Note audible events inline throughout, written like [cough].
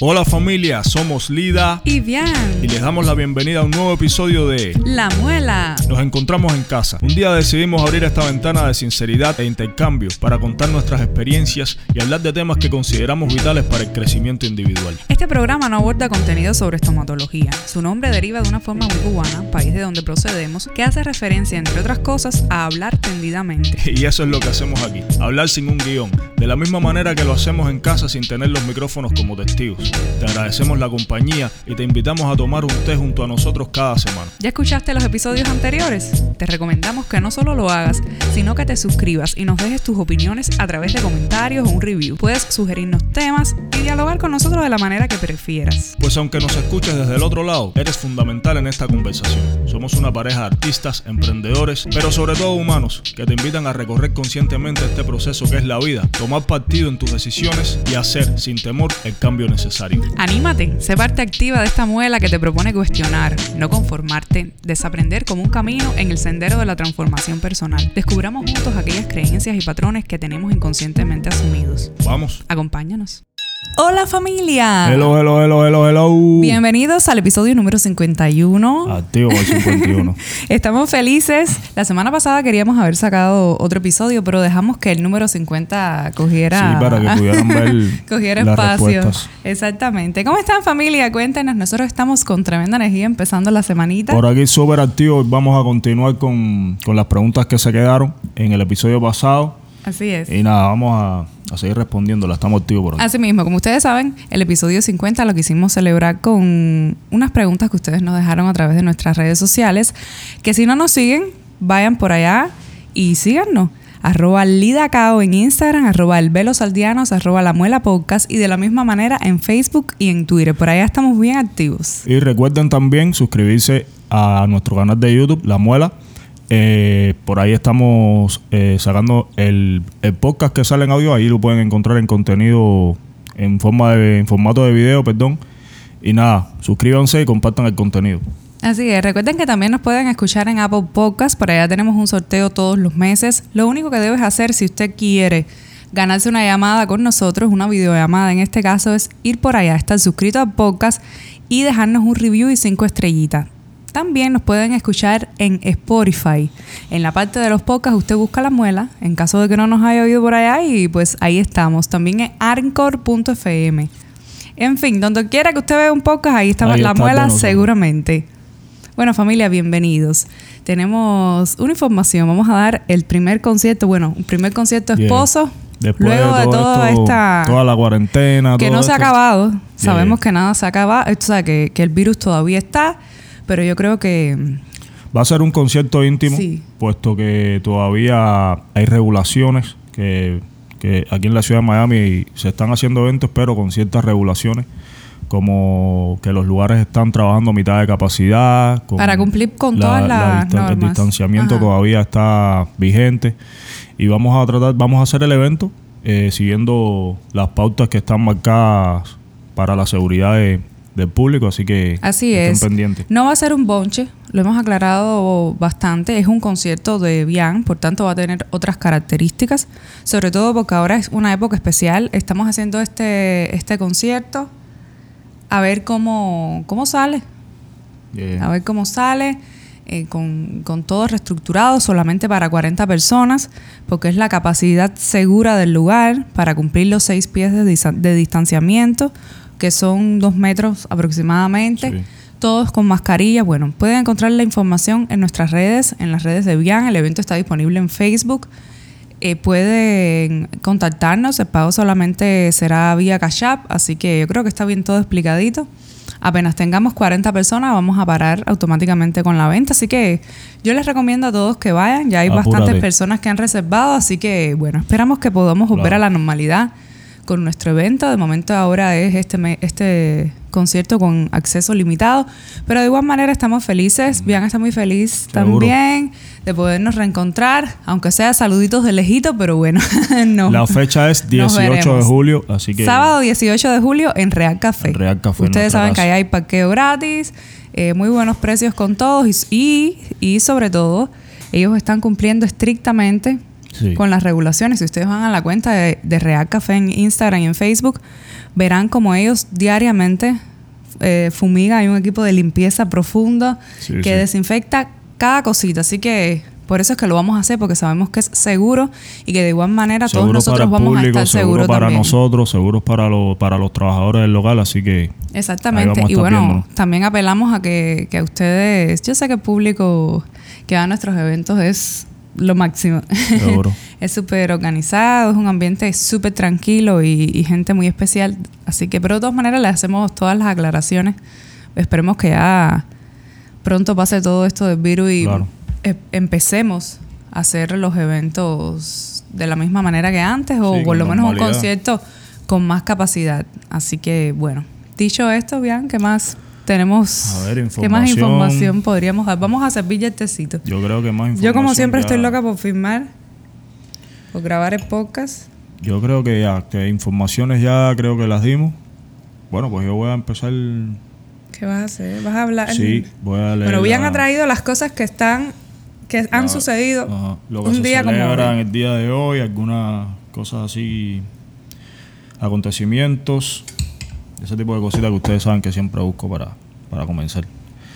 Hola familia, somos Lida y Bian. Y les damos la bienvenida a un nuevo episodio de La Muela. Nos encontramos en casa. Un día decidimos abrir esta ventana de sinceridad e intercambio para contar nuestras experiencias y hablar de temas que consideramos vitales para el crecimiento individual. Este programa no aborda contenido sobre estomatología. Su nombre deriva de una forma muy cubana, país de donde procedemos, que hace referencia, entre otras cosas, a hablar tendidamente. [laughs] Y eso es lo que hacemos aquí, hablar sin un guion, de la misma manera que lo hacemos en casa sin tener los micrófonos como testigos. Te agradecemos la compañía y te invitamos a tomar un té junto a nosotros cada semana. ¿Ya escuchaste los episodios anteriores? Te recomendamos que no solo lo hagas, sino que te suscribas y nos dejes tus opiniones a través de comentarios o un review. Puedes sugerirnos temas y dialogar con nosotros de la manera que prefieras. Pues aunque nos escuches desde el otro lado, eres fundamental en esta conversación. Somos una pareja de artistas, emprendedores, pero sobre todo humanos, que te invitan a recorrer conscientemente este proceso que es la vida, tomar partido en tus decisiones y hacer sin temor el cambio necesario. Anímate, sé parte activa de esta muela que te propone cuestionar, no conformarte, desaprender como un camino en el sendero de la transformación personal. Descubramos juntos aquellas creencias y patrones que tenemos inconscientemente asumidos. Vamos. Acompáñanos. Hola familia. Hello, hello, hello, hello, hello. Bienvenidos al episodio número 51. Activo el 51. [laughs] Estamos felices. La semana pasada queríamos haber sacado otro episodio, pero dejamos que el número 50 cogiera... Sí, para que pudieran ver [laughs] cogiera espacio. Exactamente. ¿Cómo están familia? Cuéntenos. Nosotros estamos con tremenda energía empezando la semanita. Por aquí súper activo. Vamos a continuar con, con las preguntas que se quedaron en el episodio pasado. Así es. Y nada, vamos a a seguir respondiéndola. Estamos activos por aquí. Así mismo, como ustedes saben, el episodio 50 lo quisimos celebrar con unas preguntas que ustedes nos dejaron a través de nuestras redes sociales. Que si no nos siguen, vayan por allá y síganos. Arroba Lidacao en Instagram, arroba El Velo Saldianos, arroba La Muela Podcast y de la misma manera en Facebook y en Twitter. Por allá estamos bien activos. Y recuerden también suscribirse a nuestro canal de YouTube, La Muela eh, por ahí estamos eh, sacando el, podcast que sale en audio. Ahí lo pueden encontrar en contenido en forma de formato de video, perdón. Y nada, suscríbanse y compartan el contenido. Así es, recuerden que también nos pueden escuchar en Apple Podcast, por allá tenemos un sorteo todos los meses. Lo único que debes hacer si usted quiere ganarse una llamada con nosotros, una videollamada en este caso, es ir por allá, estar suscrito al podcast y dejarnos un review y cinco estrellitas. También nos pueden escuchar en Spotify. En la parte de los podcasts usted busca la muela, en caso de que no nos haya oído por allá, y pues ahí estamos. También en arncor.fm. En fin, donde quiera que usted vea un podcast, ahí está la muela seguramente. Bueno, familia, bienvenidos. Tenemos una información. Vamos a dar el primer concierto, bueno, un primer concierto esposo. Luego de, toda esta... Toda la cuarentena. Que no se ha acabado. Sabemos que nada se ha acabado. O sea, que, que el virus todavía está pero yo creo que... Va a ser un concierto íntimo, puesto que todavía hay regulaciones que, aquí en la ciudad de Miami se están haciendo eventos, pero con ciertas regulaciones como que los lugares están trabajando a mitad de capacidad. Para cumplir con todas las normas. El distanciamiento todavía está vigente. Y vamos a tratar, vamos a hacer el evento eh, siguiendo las pautas que están marcadas para la seguridad de, del público, así que así es. pendientes. No va a ser un bonche, lo hemos aclarado bastante, es un concierto de Bian, por tanto va a tener otras características, sobre todo porque ahora es una época especial, estamos haciendo este, este concierto a ver cómo, cómo sale, a ver cómo sale. Eh, con, con, todo reestructurado solamente para 40 personas, porque es la capacidad segura del lugar para cumplir los seis pies de, de distanciamiento, que son dos metros aproximadamente. Todos con mascarilla. Bueno, pueden encontrar la información en nuestras redes, en las redes de Bian. El evento está disponible en Facebook. Eh, pueden contactarnos. El pago solamente será vía Cash App, así que yo creo que está bien todo explicadito. Apenas tengamos 40 personas, vamos a parar automáticamente con la venta. Así que yo les recomiendo a todos que vayan. Ya hay bastantes personas que han reservado, así que bueno, esperamos que podamos volver a la normalidad con nuestro evento. De momento ahora es este, este concierto con acceso limitado, pero de igual manera estamos felices. Bian está muy feliz también de podernos reencontrar, aunque sea saluditos de lejito, pero bueno, [laughs] no. La fecha es [laughs] 18 de julio, así que... Sábado 18 de julio en Real Café. Real Café. Ustedes saben que ahí hay parqueo gratis, eh, muy buenos precios con todos y, y sobre todo ellos están cumpliendo estrictamente Sí. con las regulaciones. Si ustedes van a la cuenta de, de Real Café en Instagram y en Facebook, verán como ellos diariamente eh, fumiga. Hay un equipo de limpieza profunda Sí, que sí. desinfecta cada cosita. Así que por eso es que lo vamos a hacer, porque sabemos que es seguro y que de igual manera todos Seguro para nosotros vamos público, a estar seguro seguros para también. nosotros, seguros para, los para los trabajadores del local, así que Exactamente. Y bueno, viéndonos. también apelamos a que, que a ustedes, yo sé que el público que va a nuestros eventos es lo máximo. [laughs] es súper organizado, es un ambiente súper tranquilo y, y gente muy especial. Así que, pero de todas maneras, le hacemos todas las aclaraciones. Esperemos que ya pronto pase todo esto del virus y Claro. e- empecemos a hacer los eventos de la misma manera que antes o Sí, por lo menos un concierto con más capacidad. Así que, bueno, dicho esto, bien, ¿qué más tenemos? A ver, ¿Qué más información. información podríamos dar? Vamos a servir yertecito. Yo creo que más información. Yo como siempre ya- estoy loca por filmar, por grabar el podcast. Yo creo que ya, que informaciones ya creo que las dimos. Bueno, pues yo voy a empezar. ¿Qué vas a hacer? ¿Vas a hablar? Sí, voy a leer. Bueno, bien la- ha traído las cosas que están, que han la- sucedido ajá, lo que un se día como el día de hoy, algunas cosas así, acontecimientos, ese tipo de cositas que ustedes saben que siempre busco para, para comenzar.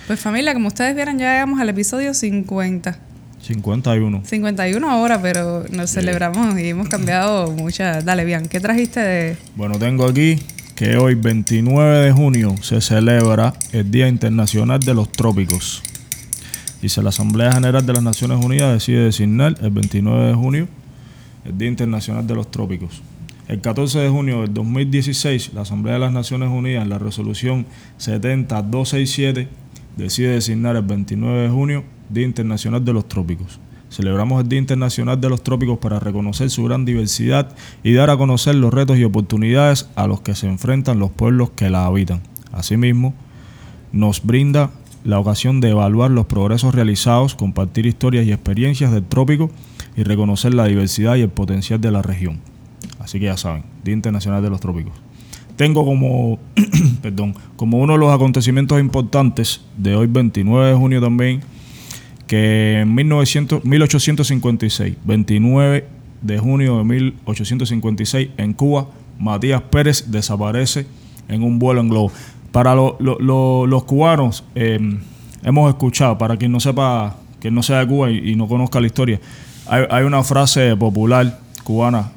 Pues familia, como ustedes vieron, ya llegamos al episodio 50. 51. 51 ahora, pero nos celebramos y hemos cambiado muchas. Dale, bien, ¿qué trajiste de...? Bueno, tengo aquí que hoy, 29 de junio, se celebra el Día Internacional de los Trópicos. Dice, la Asamblea General de las Naciones Unidas decide designar el 29 de junio el Día Internacional de los Trópicos. El 14 de junio del 2016, la Asamblea de las Naciones Unidas, en la resolución 70267, decide designar el 29 de junio Día Internacional de los Trópicos. Celebramos el Día Internacional de los Trópicos para reconocer su gran diversidad y dar a conocer los retos y oportunidades a los que se enfrentan los pueblos que la habitan. Asimismo, nos brinda la ocasión de evaluar los progresos realizados, compartir historias y experiencias del trópico y reconocer la diversidad y el potencial de la región. Así que ya saben, Día Internacional de los Trópicos. Tengo como, [clears throat] perdón, como uno de los acontecimientos importantes de hoy 29 de junio también, que en 1900 1856, 29 de junio de 1856, en Cuba, Matías Pérez desaparece en un vuelo en globo. Para lo- lo- lo- los cubanos, eh, hemos escuchado, para quien no sepa, quien no sea de Cuba y, no conozca la historia, hay una frase popular cubana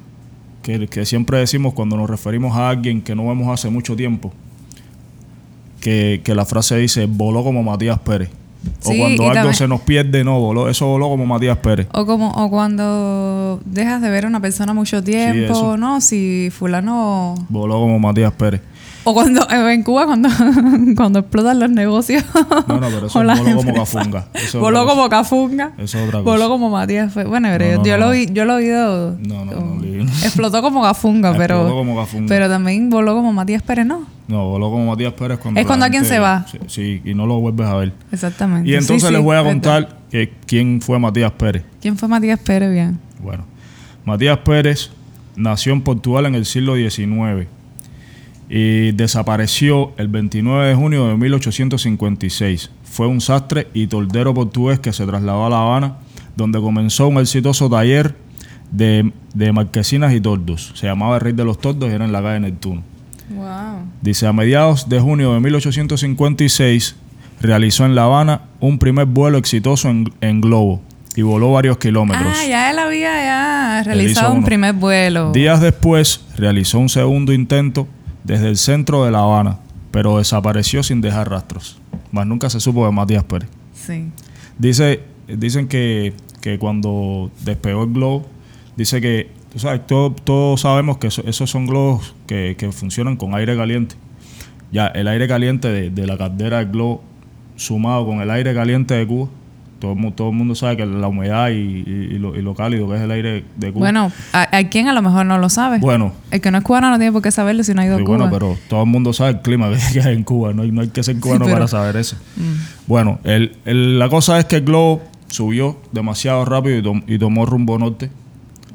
que, que siempre decimos cuando nos referimos a alguien que no vemos hace mucho tiempo, que, que la frase dice, voló como Matías Pérez. O Sí, cuando algo también- se nos pierde, no, voló, eso voló como Matías Pérez. O como o cuando dejas de ver a una persona mucho tiempo. ¿no? Si fulano... Voló como Matías Pérez. O cuando en Cuba cuando, [laughs] cuando explotan los negocios. No, no, pero eso [laughs] voló como cafunga. Eso es Voló como cafunga. Eso es otra cosa. Voló como Matías. fue- Bueno, No, yo, no, yo no, lo vi, yo lo he oído. No, no, no, como- Lili. explotó como cafunga, pero. Explotó como cafunga. Pero también voló como Matías Pérez, ¿no? No, voló como Matías Pérez cuando. Es cuando alguien gente- se va. Sí, sí, y no lo vuelves a ver. Exactamente. Y entonces sí, les voy a contar que, quién fue Matías Pérez. ¿Quién fue Matías Pérez? Bien. Bueno, Matías Pérez nació en Portugal en el siglo XIX y desapareció el 29 de junio de 1856. Fue un sastre y toldero portugués que se trasladó a La Habana, donde comenzó un exitoso taller de, de marquesinas y tordos. Se llamaba el Rey de los Tordos y era en la calle Neptuno. Wow. Dice, a mediados de junio de 1856 realizó en La Habana un primer vuelo exitoso en, en globo y voló varios kilómetros. Ah, ya él había ya realizado un primer vuelo. Días después realizó un segundo intento desde el centro de La Habana, pero desapareció sin dejar rastros. Más nunca se supo de Matías Pérez. Sí. Dice, dicen que, que cuando despegó el globo, dice que, tú sabes, todo- todos sabemos que eso- esos son globos que, que funcionan con aire caliente. Ya, el aire caliente de, de la caldera del globo sumado con el aire caliente de Cuba, todo, todo el mundo sabe que la humedad y, y- y lo, y lo cálido que es el aire de Cuba. Bueno, ¿a, a quién a lo mejor no lo sabe? bueno El que no es cubano no tiene por qué saberlo si no ha ido Sí, a Cuba. bueno, pero todo el mundo sabe el clima [laughs] que hay en Cuba. No hay, no hay que ser cubano pero- para saber eso. Mm. Bueno, el, el- la cosa es que el globo subió demasiado rápido y, tom- y tomó rumbo norte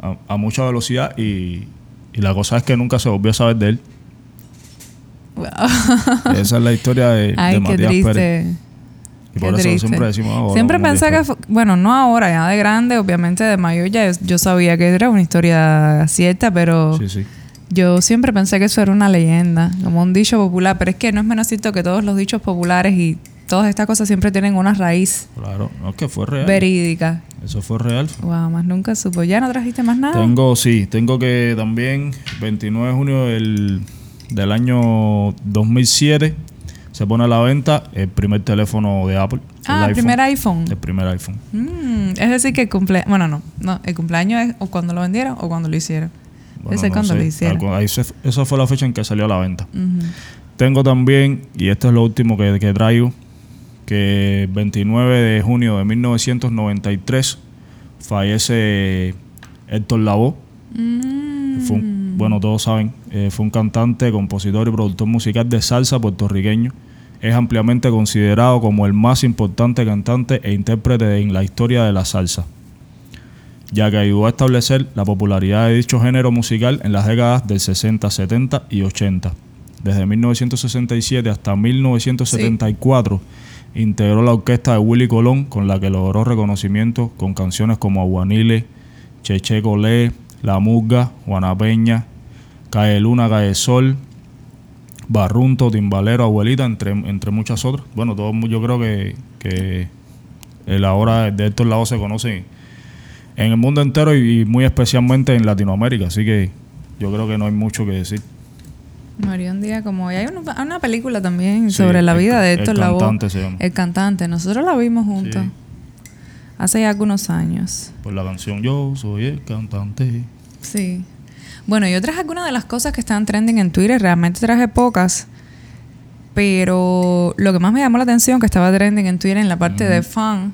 a, a mucha velocidad. Y, y la cosa es que nunca se volvió a saber de él. Wow. Esa es la historia de, [laughs] de Ay, qué Matías Pérez. Y por eso triste. siempre decimos ahora. Siempre pensé que, bueno, no ahora, ya de grande, obviamente de mayor ya yo sabía que era una historia cierta, pero Sí, sí. yo siempre pensé que eso era una leyenda, como un dicho popular, pero es que no es menos cierto que todos los dichos populares y todas estas cosas siempre tienen una raíz Claro. No, es que fue real. verídica. Eso fue real. Wow, más nunca supo. ¿Ya no trajiste más nada? Tengo, sí, tengo que también, 29 de junio del, del año 2007, se pone a la venta el primer teléfono de Apple. ah, el primer iPhone. El primer iPhone. Mm, es decir, que el cumple... Bueno, no, no. El cumpleaños es o cuando lo vendieron o cuando lo hicieron. Bueno, Ese es no cuando sé, lo hicieron. algo- ahí se- esa fue la fecha en que salió a la venta. Tengo también, y esto es lo último que, que traigo, que el 29 de junio de 1993 fallece Héctor Lavoe. Mm. Fue un- bueno, todos saben, eh, fue un cantante, compositor y productor musical de salsa puertorriqueño. Es ampliamente considerado como el más importante cantante e intérprete en la historia de la salsa, ya que ayudó a establecer la popularidad de dicho género musical en las décadas del 60, 70 y 80. Desde 1967 hasta 1974 integró la orquesta de Willy Colón, con la que logró reconocimiento con canciones como Aguanile, Cheche Colé, La Musga, Juana Peña, Cae Luna, Cae Sol, Barrunto, Timbalero, Abuelita, entre, entre muchas otras. Bueno, todo, el yo creo que, que el ahora de Héctor Lavoe se conoce en el mundo entero y, y muy especialmente en Latinoamérica, así que yo creo que no hay mucho que decir. Murió un día como... Hay una, hay una película también Sí, sobre la el vida de el Héctor Lavoe. cantante se llama. El cantante. Nosotros la vimos juntos. Sí. Hace ya algunos años. Por la canción Yo soy el cantante. Sí. Bueno, yo traje algunas de las cosas que están trending en Twitter. Realmente traje pocas. Pero lo que más me llamó la atención que estaba trending en Twitter en la parte de fan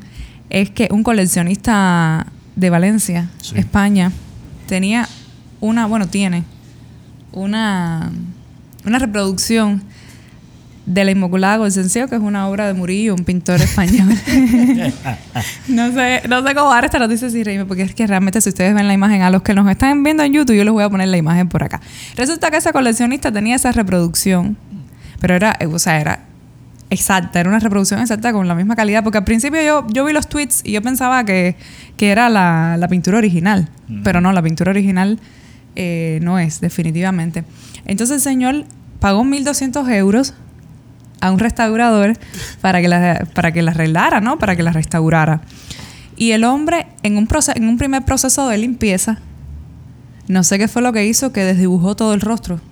es que un coleccionista de Valencia, Sí. España, tenía una, bueno, tiene una, una reproducción de la Inmaculada Concepción, que es una obra de Murillo, un pintor español. [laughs] no sé, no sé cómo dar esta noticia sin reírme, porque es que realmente si ustedes ven la imagen, a los que nos están viendo en YouTube, yo les voy a poner la imagen por acá. Resulta que ese coleccionista tenía esa reproducción, pero era, eh, o sea, era exacta, era una reproducción exacta con la misma calidad, porque al principio yo, yo vi los tweets y yo pensaba que, que era la, la pintura original, pero no, la pintura original eh, no es, definitivamente. Entonces el señor pagó 1.200 euros a un restaurador para que la, para que la arreglara, ¿no? Para que la restaurara. Y el hombre, en un, proce- en un primer proceso de limpieza, no sé qué fue lo que hizo, que desdibujó todo el rostro. [laughs]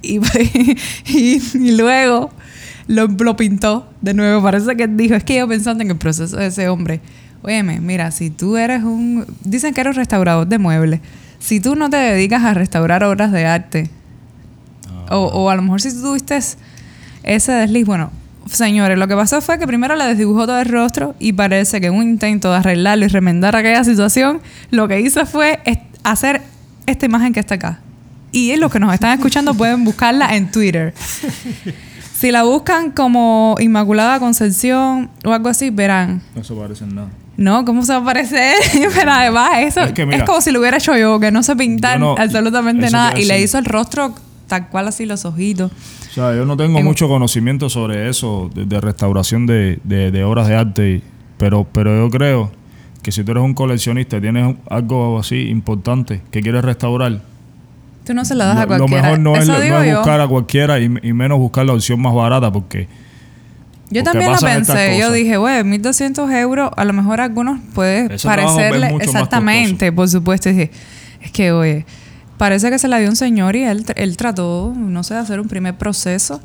Y, y, luego lo, lo pintó de nuevo. Parece que dijo, es que yo pensando en el proceso de ese hombre, óyeme, mira, si tú eres un... Dicen que eres restaurador de muebles. Si tú no te dedicas a restaurar obras de arte, o, o a lo mejor si tú tuviste ese desliz, bueno, señores, lo que pasó fue que primero le desdibujó todo el rostro y parece que en un intento de arreglarlo y remendar aquella situación, lo que hizo fue est- hacer esta imagen que está acá. Y los que nos están escuchando pueden buscarla en Twitter. Si la buscan como Inmaculada Concepción o algo así, verán. No se parece en nada. No, ¿cómo se va a parecer? [laughs] Pero además, eso Es que mira, es como si lo hubiera hecho yo, que no yo no- absolutamente nada. Y le hizo el rostro tal cual así los ojitos. O sea, yo no tengo En- mucho conocimiento sobre eso, de, de restauración de, de- de obras de arte, y- pero, pero yo creo que si tú eres un coleccionista y tienes algo así importante que quieres restaurar, Tú no se la das a lo, lo cualquiera. mejor no es, Eso no digo es yo. buscar a cualquiera y, y menos buscar la opción más barata, porque Yo porque también lo pensé. Yo dije, güey, 1200 euros, a lo mejor a algunos puede es parecerle mucho más exactamente, por supuesto. Dije, es que, oye, parece que se la dio un señor y él, él trató, no sé, de hacer un primer proceso.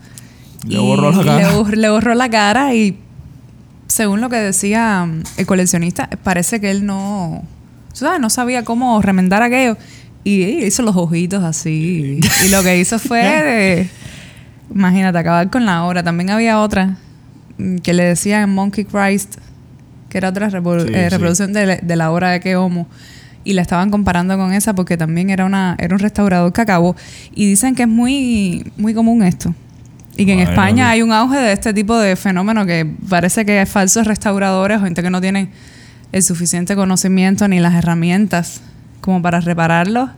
Le borró la cara. Le, le borró la cara y, según lo que decía mm, el coleccionista, parece que él no, ¿sabes? no sabía cómo remendar aquello. Y hizo los ojitos así. Y lo que hizo fue, [laughs] de- imagínate, acabar con la obra. También había otra mm, que le decían Monkey Christ, que era otra Sí, eh, sí. reproducción de, la- de la obra de Keomo. Y la estaban comparando con esa porque también era, una, era un restaurador que acabó. Y dicen que es muy, muy común esto. Y que en España hay un auge de este tipo de fenómeno que parece que falsos restauradores o gente que no tienen el suficiente conocimiento ni las herramientas como para repararlos,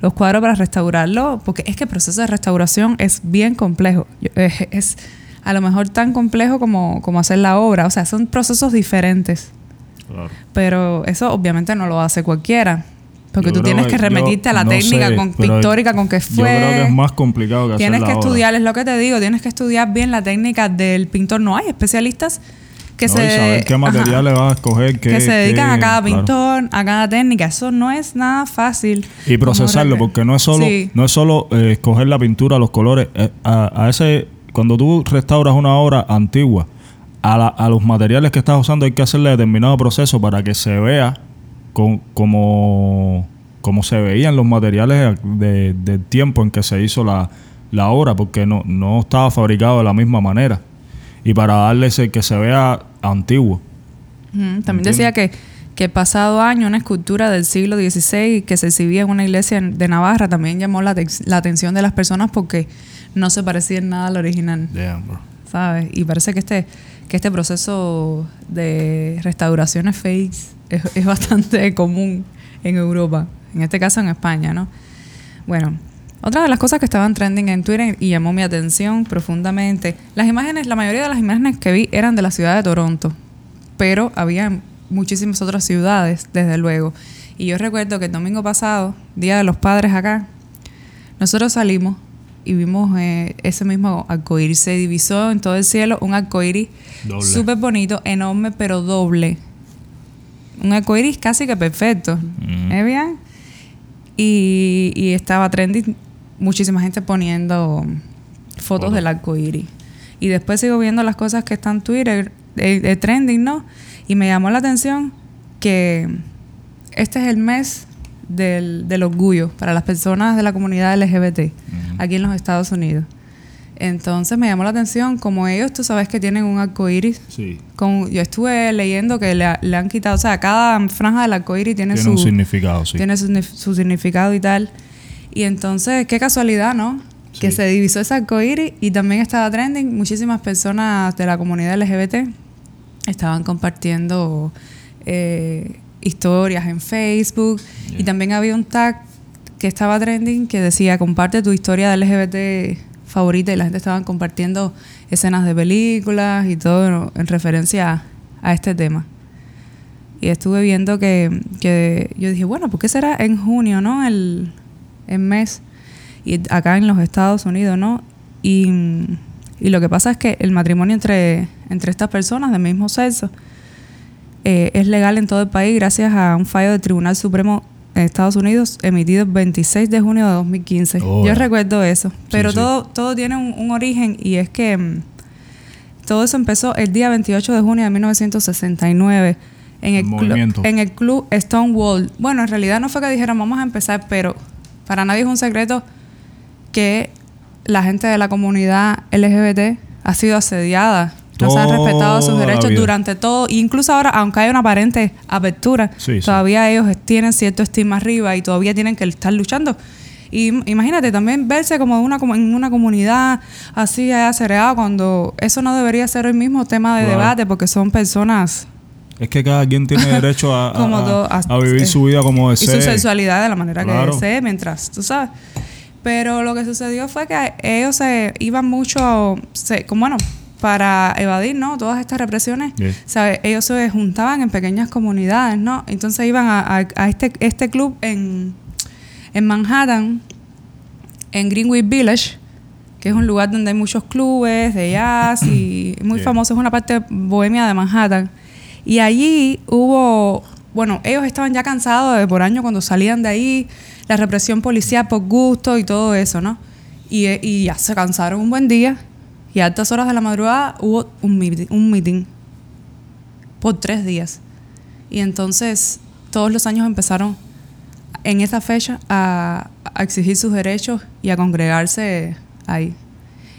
los cuadros para restaurarlos, porque es que el proceso de restauración es bien complejo. Es, es a lo mejor tan complejo como, como hacer la obra. O sea, son procesos diferentes. Claro. Pero eso obviamente no lo hace cualquiera. Porque Yo tú tienes que remitirte a la no técnica sé, con, pictórica con que fue. Yo creo que es más complicado que Tienes hacer que obra. estudiar, es lo que te digo, tienes que estudiar bien la técnica del pintor. No hay especialistas que No, se. y saber qué materiales vas a escoger. Qué, que se dedican qué- a cada claro. pintor, a cada técnica. Eso no es nada fácil. Y procesarlo, porque no es solo, Sí. no es solo eh, escoger la pintura, los colores. eh, a, a ese, cuando tú restauras una obra antigua, a, la- a los materiales que estás usando hay que hacerle determinado proceso para que se vea con- como, como se veían los materiales de- del tiempo en que se hizo la, la obra, porque no, no estaba fabricado de la misma manera. Y para darle ese que se vea antiguo. También decía que, que pasado año una escultura del siglo XVI que se exhibía en una iglesia de Navarra también llamó la, la atención de las personas porque no se parecía en nada al original, Damn, bro. ¿sabes? Y parece que este, que este proceso de restauraciones fakes es, es bastante [laughs] común en Europa, en este caso en España, ¿no? Bueno, otra de las cosas que estaban trending en Twitter y llamó mi atención profundamente, las imágenes, la mayoría de las imágenes que vi eran de la ciudad de Toronto, pero había muchísimas otras ciudades, desde luego. Y yo recuerdo que el domingo pasado, Día de los Padres acá, nosotros salimos y vimos eh, ese mismo arcoíris. Se divisó en todo el cielo un arcoíris súper bonito, enorme, pero doble. Un arcoíris casi que perfecto. Ujú. ¿Eh, bien? Y, y estaba trending, muchísima gente poniendo fotos Fotos. del arcoíris. Y después sigo viendo las cosas que están en Twitter, eh, eh, trending, ¿no? Y me llamó la atención que este es el mes del, del orgullo para las personas de la comunidad LGBT aquí en los Estados Unidos. Entonces me llamó la atención, como ellos, tú sabes que tienen un arco iris. Sí. Con, yo estuve leyendo que le, le han quitado, o sea, cada franja del arco iris tiene, Tiene su, un significado, sí. tiene su, nif- su significado y tal. Y entonces, qué casualidad, ¿no? Que se divisó ese arco iris y también estaba trending. Muchísimas personas de la comunidad LGBT estaban compartiendo eh, historias en Facebook. Y también había un tag que estaba trending que decía comparte tu historia de LGBT favorita y la gente estaba compartiendo escenas de películas y todo en referencia a, a este tema. Y estuve viendo que, que yo dije, bueno, ¿por qué será en junio, no? El, el mes. Y acá en los Estados Unidos, ¿no? Y, y lo que pasa es que el matrimonio entre, entre estas personas del mismo sexo eh, es legal en todo el país gracias a un fallo del Tribunal Supremo de Estados Unidos emitido el 26 de junio de 2015. Oh, Yo recuerdo eso. Pero sí. todo, todo tiene un, un origen y es que mm, todo eso empezó el día 28 de junio de 1969 en el, El clu- movimiento. en el club Stonewall. Bueno, en realidad no fue que dijeron vamos a empezar, pero para nadie es un secreto que la gente de la comunidad LGBT ha sido asediada. No se han respetado sus derechos durante todo. Incluso ahora, aunque hay una aparente apertura, Sí, sí. todavía ellos tienen cierto estigma arriba y todavía tienen que estar luchando. Y im- imagínate también verse como una, como en una comunidad así acereada cuando eso no debería ser el mismo tema de Claro. debate porque son personas Es que cada quien tiene [laughs] derecho a, a- Como a- todo, a vivir eh, su vida como y su desee. sexualidad de la manera Claro. que desee mientras, tú sabes. Pero lo que sucedió fue que ellos se iban mucho, se, como bueno, para evadir, ¿no? Todas estas represiones. ¿sabes? Ellos se juntaban en pequeñas comunidades, ¿no? Entonces iban a, a- a este, este club en, en Manhattan, en Greenwich Village, que es un lugar donde hay muchos clubes de jazz y [coughs] muy famoso, es una parte bohemia de Manhattan. Y allí hubo, bueno, ellos estaban ya cansados de por año cuando salían de ahí, la represión policial por gusto y todo eso, ¿no? Y, y ya se cansaron un buen día y a altas horas de la madrugada hubo un meeting, un meeting por tres días. Y entonces todos los años empezaron en esa fecha a, a exigir sus derechos y a congregarse ahí.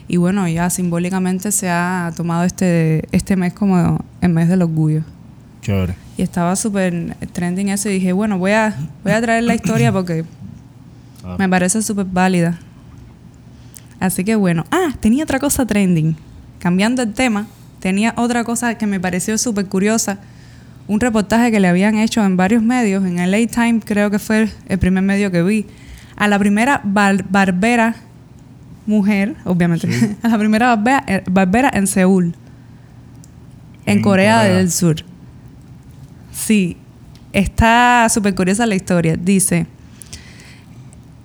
Y bueno, ya simbólicamente se ha tomado este, este mes como el mes del orgullo. Chévere. Y estaba súper trending eso y dije, bueno, voy a, voy a traer la historia porque Ah. me parece súper válida. Así que bueno, ah, tenía otra cosa trending. Cambiando el tema, tenía otra cosa que me pareció súper curiosa. Un reportaje que le habían hecho en varios medios, en el LA Times creo que fue el primer medio que vi, a la primera bar- barbera mujer, obviamente, [laughs] la primera barbera, eh, barbera en Seúl, en, En Corea, Corea. del Sur. Sí, está súper curiosa la historia. Dice,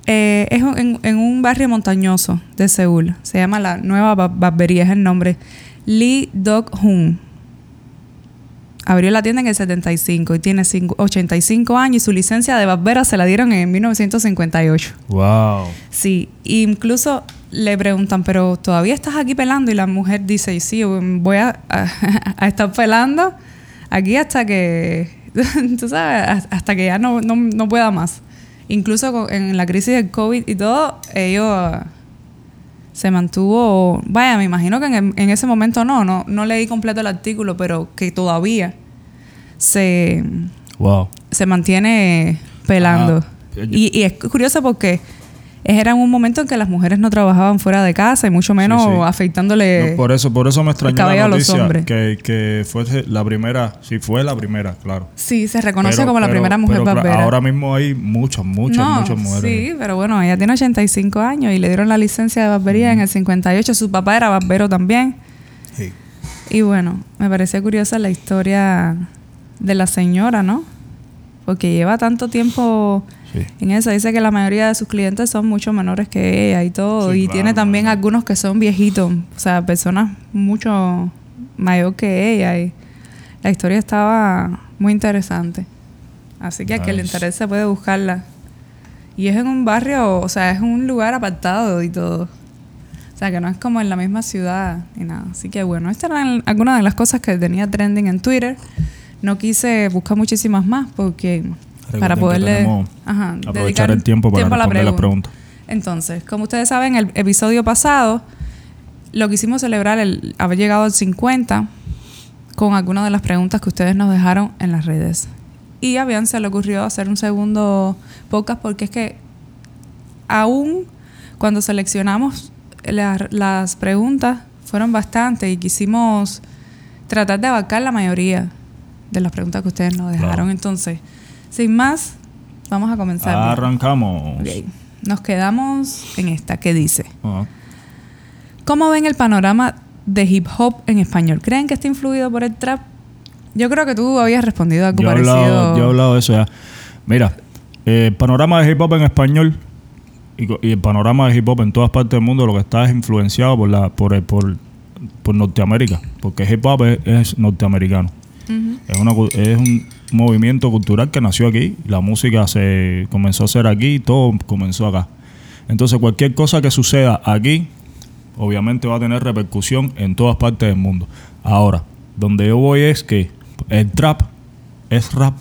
eh, es en, en un barrio montañoso de Seúl. Se llama la Nueva Ba- Barbería, es el nombre. Lee Dok-hun. Abrió la tienda en el 75 y tiene cinco- 85 años y su licencia de barbera se la dieron en 1958. Wow. Sí, incluso le preguntan, pero ¿todavía estás aquí pelando? Y la mujer dice, sí, voy a, a- a estar pelando aquí hasta que, [laughs] tú sabes, hasta que ya no, no, no pueda más. Incluso en la crisis del COVID y todo, ellos se mantuvo, vaya, me imagino que en, en ese momento no, no, no leí completo el artículo, pero que todavía se, Wow. se mantiene pelando. Ah, y, y es curioso porque era un momento en que las mujeres no trabajaban fuera de casa y mucho menos Sí, sí. afeitándole. No, por eso, por eso me extrañó la noticia que, que fuese la primera, sí fue la primera, claro. Sí, se reconoce Pero- como la primera mujer pero barbera. Ahora mismo hay muchas, muchas, No, muchas mujeres. Sí, pero bueno, ella tiene 85 años y le dieron la licencia de barbería en el 58. Su papá era barbero también. Sí. Y bueno, me parecía curiosa la historia de la señora, ¿no? Porque lleva tanto tiempo Sí. en eso. Dice que la mayoría de sus clientes son mucho menores que ella y todo. Sí, y claro, tiene también claro. algunos que son viejitos, o sea, personas mucho mayor que ella. Y la historia estaba muy interesante. Así que a que le Nice. interese puede buscarla. Y es en un barrio, o sea, es un lugar apartado y todo. O sea, que no es como en la misma ciudad ni nada. Así que bueno, estas eran algunas de las cosas que tenía trending en Twitter. No quise buscar muchísimas más porque para Recuerden poderle ajá, aprovechar el tiempo para la responder las pregunta. preguntas. Entonces, como ustedes saben, el episodio pasado lo quisimos celebrar el haber llegado al 50 con algunas de las preguntas que ustedes nos dejaron en las redes. Y a Bian se le ocurrió hacer un segundo podcast porque es que aún cuando seleccionamos la- las preguntas fueron bastantes y quisimos tratar de abarcar la mayoría de las preguntas que ustedes nos dejaron. Claro. Entonces, sin más, vamos a comenzar. Arrancamos. Nos quedamos en esta que dice, Ajá. ¿cómo ven el panorama de hip hop en español? ¿Creen que está influido por el trap? Yo creo que tú habías respondido algo Yo parecido. hablado, yo he hablado de eso ya. Mira, eh, el panorama de hip hop en español y, el panorama de hip hop en todas partes del mundo lo que está es influenciado por la por el- por, por Norteamérica, porque hip hop es, es norteamericano. Es, una, es un movimiento cultural que nació aquí, la música se comenzó a hacer aquí, todo comenzó acá. Entonces cualquier cosa que suceda aquí, obviamente va a tener repercusión en todas partes del mundo. Ahora, donde yo voy es que el trap es rap.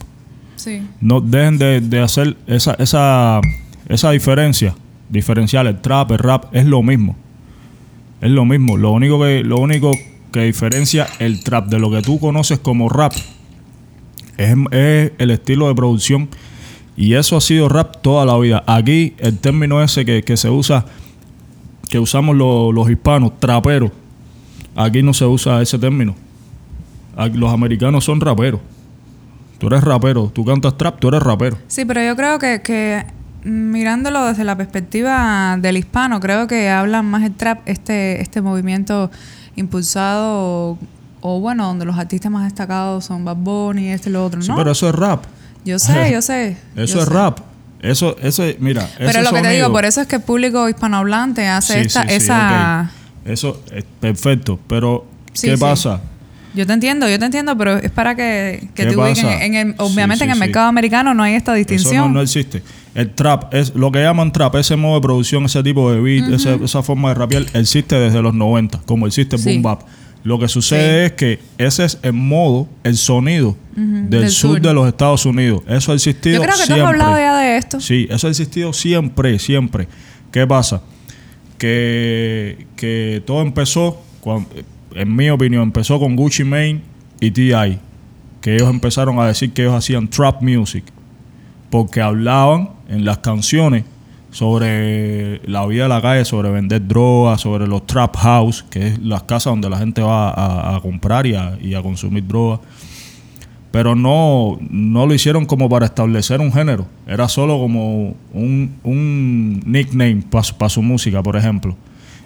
Sí. No dejen de, de hacer esa, esa, esa diferencia, diferenciar el trap, el rap, es lo mismo. Es lo mismo. Lo único que, lo único que diferencia el trap de lo que tú conoces como rap es, el estilo de producción. Y eso ha sido rap toda la vida. Aquí el término ese que, que se usa, que usamos lo- los hispanos, trapero. Aquí no se usa ese término. Los americanos son raperos. Tú eres rapero, tú cantas trap, tú eres rapero. Sí, pero yo creo que, que mirándolo desde la perspectiva del hispano, creo que hablan más el trap, este, este movimiento impulsado o, o, bueno, donde los artistas más destacados son Bad Bunny, este y lo otro, Sí, ¿no? pero eso es rap. yo sé, [laughs] yo sé. Eso yo es sé. rap. Eso, ese, mira, Pero lo que te digo, sonido- por eso es que el público hispanohablante hace Sí, esta, sí, sí, esa... ok. Eso es perfecto, pero Sí, ¿qué sí. pasa? Yo te entiendo, yo te entiendo, pero es para que, que ¿Qué te ubiquen. En el, obviamente sí, en el sí. mercado americano no hay esta Eso distinción. no, no existe. El trap es lo que llaman trap, ese modo de producción, ese tipo de beat, ese- esa forma de rapear, existe desde los 90, como existe el boom bap. Lo que sucede es que ese es el modo, el sonido del, del sur, sur. de los Estados Unidos. Eso ha existido yo creo que tú siempre. has hablado ya de esto. Sí, eso ha existido siempre, siempre. ¿Qué pasa? Que, que todo empezó, cuan- en mi opinión, empezó con Gucci Mane y T.I. Que ellos empezaron a decir que ellos hacían trap music. Porque hablaban en las canciones sobre la vida de la calle, sobre vender drogas, sobre los trap house, que es las casas donde la gente va a, comprar y a, y a consumir drogas pero no, no lo hicieron como para establecer un género. Era solo como un nickname para su música, por ejemplo.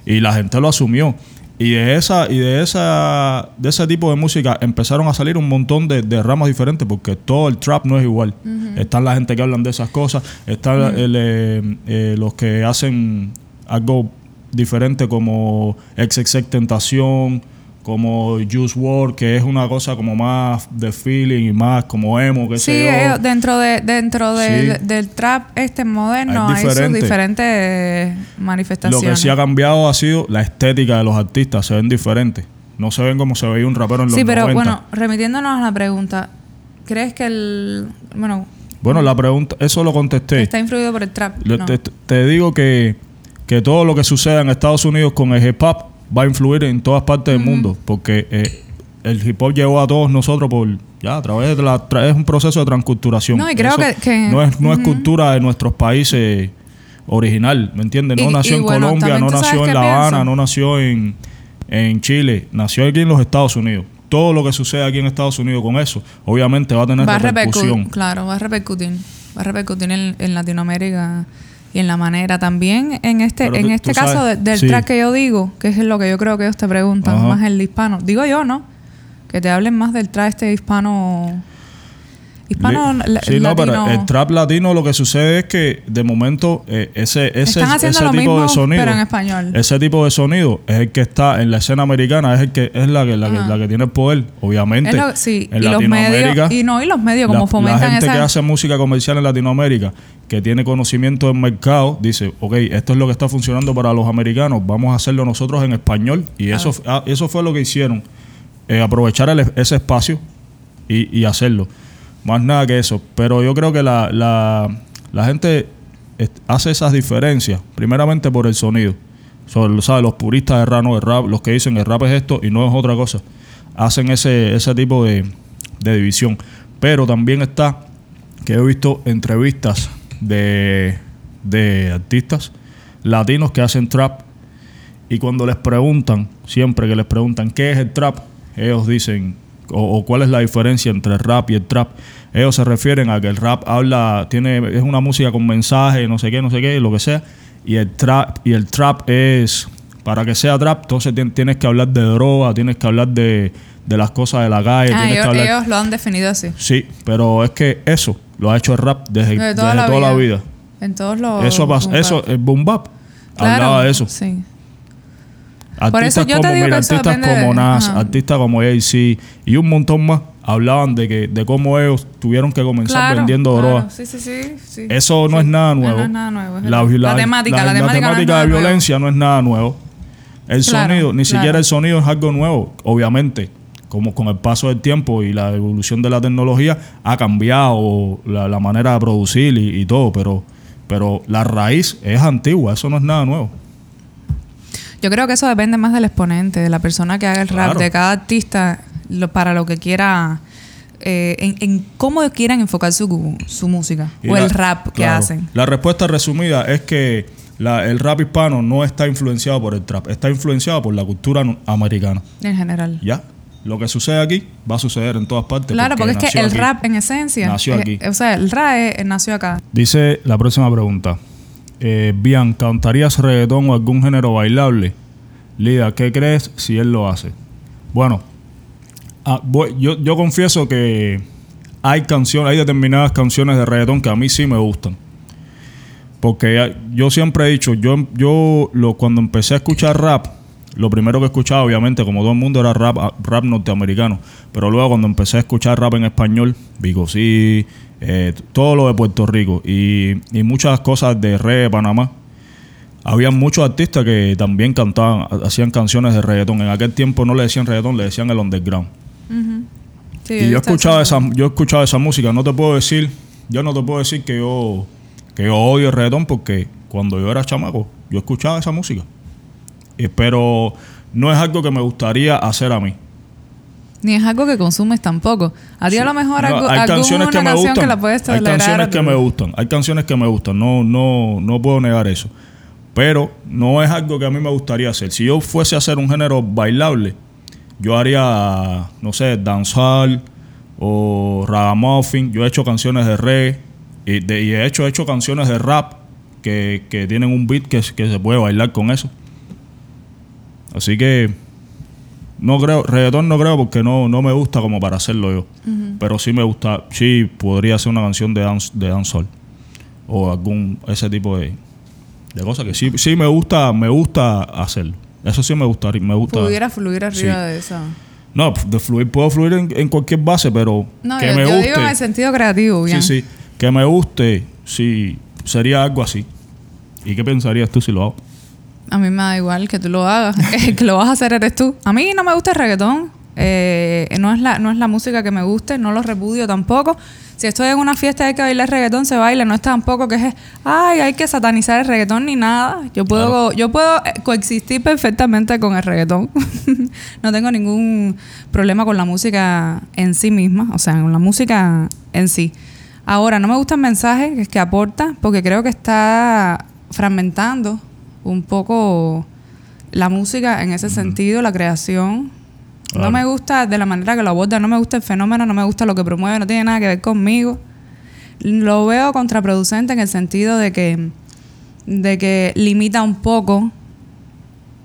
Y la gente lo asumió. Y de esa, y de esa, de ese tipo de música empezaron a salir un montón de, de ramas diferentes, porque todo el trap no es igual. Están la gente que hablan de esas cosas, están el, eh, eh, los que hacen algo diferente como XXX Tentación, como Juice WRLD, que es una cosa como más de feeling y más como emo, que Sí, sé yo. eh, dentro de dentro de- Sí. del trap este moderno Hay hay, sus diferente. diferentes Lo manifestaciones. que sí ha cambiado ha sido la estética de los artistas, se ven diferentes. No se ven como se veía un rapero en los Sí, pero 90. bueno, remitiéndonos a la pregunta, ¿crees que el bueno Bueno, la pregunta, eso lo contesté. está influido por el trap? Le- No. te, te digo que, que todo lo que suceda en Estados Unidos con el hip hop va a influir en todas partes del mundo, porque eh, el hip hop llegó a todos nosotros por ya a través de la tra- es un proceso de transculturación. No, y creo que- que- no es no es cultura de nuestros países original, ¿me entiendes? No Y- nació y en bueno, Colombia, no nació en La Habana, pienso. no nació en, en Chile, nació aquí en los Estados Unidos. Todo lo que sucede aquí en Estados Unidos con eso, obviamente va a tener va a repercusión. repercutir, claro, va a repercutir, va a repercutir en, en Latinoamérica y en la manera también en este Pero en tú- este tú caso de- del sí. track que yo digo, que es lo que yo creo que ellos te preguntan, Ajá. más el hispano. Digo yo, ¿no? Que te hablen más del track este hispano hispano la- sí, no, pero el trap latino lo que sucede es que de momento eh, ese, ese, ese tipo mismo, de sonido, pero en español. ese tipo de sonido es el que está en la escena americana, es el que es la que la, que, la que tiene el poder, obviamente. Lo- sí, en y los Latinoamérica, medios y no y los medios la, como la fomentan gente esa que hace música comercial en Latinoamérica, que tiene conocimiento del mercado, dice, ok, esto es lo que está funcionando para los americanos, vamos a hacerlo nosotros en español. Y eso, ah, eso fue lo que hicieron, eh, aprovechar el- ese espacio y, y hacerlo. Más nada que eso. Pero yo creo que la, la, la gente hace esas diferencias, primeramente por el sonido. ¿sabes? Los puristas de rap, no, el rap, los que dicen el rap es esto y no es otra cosa. Hacen ese, ese tipo de, de división. Pero también está que he visto entrevistas de, de artistas latinos que hacen trap y cuando les preguntan, siempre que les preguntan qué es el trap, ellos dicen, o, o cuál es la diferencia entre el rap y el trap, ellos se refieren a que el rap habla, tiene, es una música con mensaje, no sé qué, no sé qué, lo que sea, y el trap, y el trap es, para que sea trap, entonces tien- tienes que hablar de droga, tienes que hablar de, de las cosas de la calle, Ah, ellos, que ellos lo han definido así. Sí, pero es que eso lo ha hecho el rap desde, De desde toda, toda, la, la vida. vida. En todos los Eso, boom eso, el boom bap Claro, hablaba de eso. Sí. Artistas como, mira, artistas como Nas, ajá. artistas como Jay-Z y un montón más hablaban de que de cómo ellos tuvieron que comenzar Claro, vendiendo claro. droga. Sí, sí, sí, sí. Eso no es nada nuevo. No es nada nuevo. es La, temática, la- temática, no de nuevo. violencia no es nada nuevo. El Claro, sonido, ni siquiera el sonido es algo nuevo. Obviamente, como con el paso del tiempo y la evolución de la tecnología, ha cambiado la, la manera de producir y, y todo, pero, pero la raíz es antigua, eso no es nada nuevo. Yo creo que eso depende más del exponente, de la persona que haga el rap, Claro. de cada artista, lo- para lo que quiera, eh, en, en cómo quieran enfocar su, su música Y o la- el rap que claro. hacen. La respuesta resumida es que la- el rap hispano no está influenciado por el trap, está influenciado por la cultura americana. En general. Ya, lo que sucede aquí va a suceder en todas partes. Claro, porque, es que el aquí. rap en esencia. Nació eh, aquí. o sea, el rap eh, nació acá. Dice la próxima pregunta. Eh, Bian, ¿cantarías reggaetón o algún género bailable? Lida, ¿qué crees si él lo hace? Bueno, ah, yo, confieso que hay canciones, hay determinadas canciones de reggaetón que a mí sí me gustan. Porque yo siempre he dicho, yo, yo lo, cuando empecé a escuchar rap, lo primero que escuchaba, obviamente, como todo el mundo, era rap, ah, rap norteamericano. Pero luego cuando empecé a escuchar rap en español, Vigo sí, eh, todo lo de Puerto Rico y, y muchas cosas de re de Panamá. Había muchos artistas que también cantaban, ha- hacían canciones de reggaetón. En aquel tiempo no le decían reggaetón, le decían el underground. Sí, y yo escuchaba esa, yo escuchaba esa música. No te puedo decir, yo no te puedo decir que yo, que yo odio el reggaetón porque cuando yo era chamaco, yo escuchaba esa música. Eh, pero no es algo que me gustaría hacer a mí. Ni es algo que consumes tampoco. A ti a lo mejor No, algo, hay canciones que me gustan. que la puedes hay canciones que me gustan. Hay canciones que me gustan. No, no, no puedo negar eso. Pero no es algo que a mí me gustaría hacer. Si yo fuese a hacer un género bailable, yo haría, no sé, dancehall o ragamuffin. Yo he hecho canciones de reggae y, de, y de hecho he hecho canciones de rap que, que tienen un beat que, que se puede bailar con eso. Así que no creo, reggaetón no creo porque no, no me gusta como para hacerlo yo. Pero sí me gusta, sí podría ser una canción de dance, de dancehall. O algún, ese tipo de, de cosas que sí, sí me gusta, me gusta hacerlo. Eso sí me gusta, me gusta. Pudiera fluir arriba Sí. de esa. No, de fluir, puedo fluir en, en cualquier base, pero No, que yo, me yo guste. digo en el sentido creativo, bien. sí, sí. Que me guste, sí, sería algo así. ¿Y qué pensarías tú si lo hago? A mí me da igual que tú lo hagas. [laughs] El que lo vas a hacer eres tú. A mí no me gusta el reggaetón. Eh, no, es la, no es la música que me guste. No lo repudio tampoco. Si estoy en una fiesta y hay que bailar reggaetón, se baila. No es tampoco que es, ay, hay que satanizar el reggaetón ni nada. Yo puedo, yo puedo eh, coexistir perfectamente con el reggaetón. [laughs] no tengo ningún problema con la música en sí misma. O sea, con la música en sí. Ahora, no me gusta el mensaje que, que aporta porque creo que está fragmentando un poco la música en ese sentido, la creación. Claro. No me gusta de la manera que lo aborda, no me gusta el fenómeno, no me gusta lo que promueve, no tiene nada que ver conmigo. Lo veo contraproducente en el sentido de que, de que limita un poco,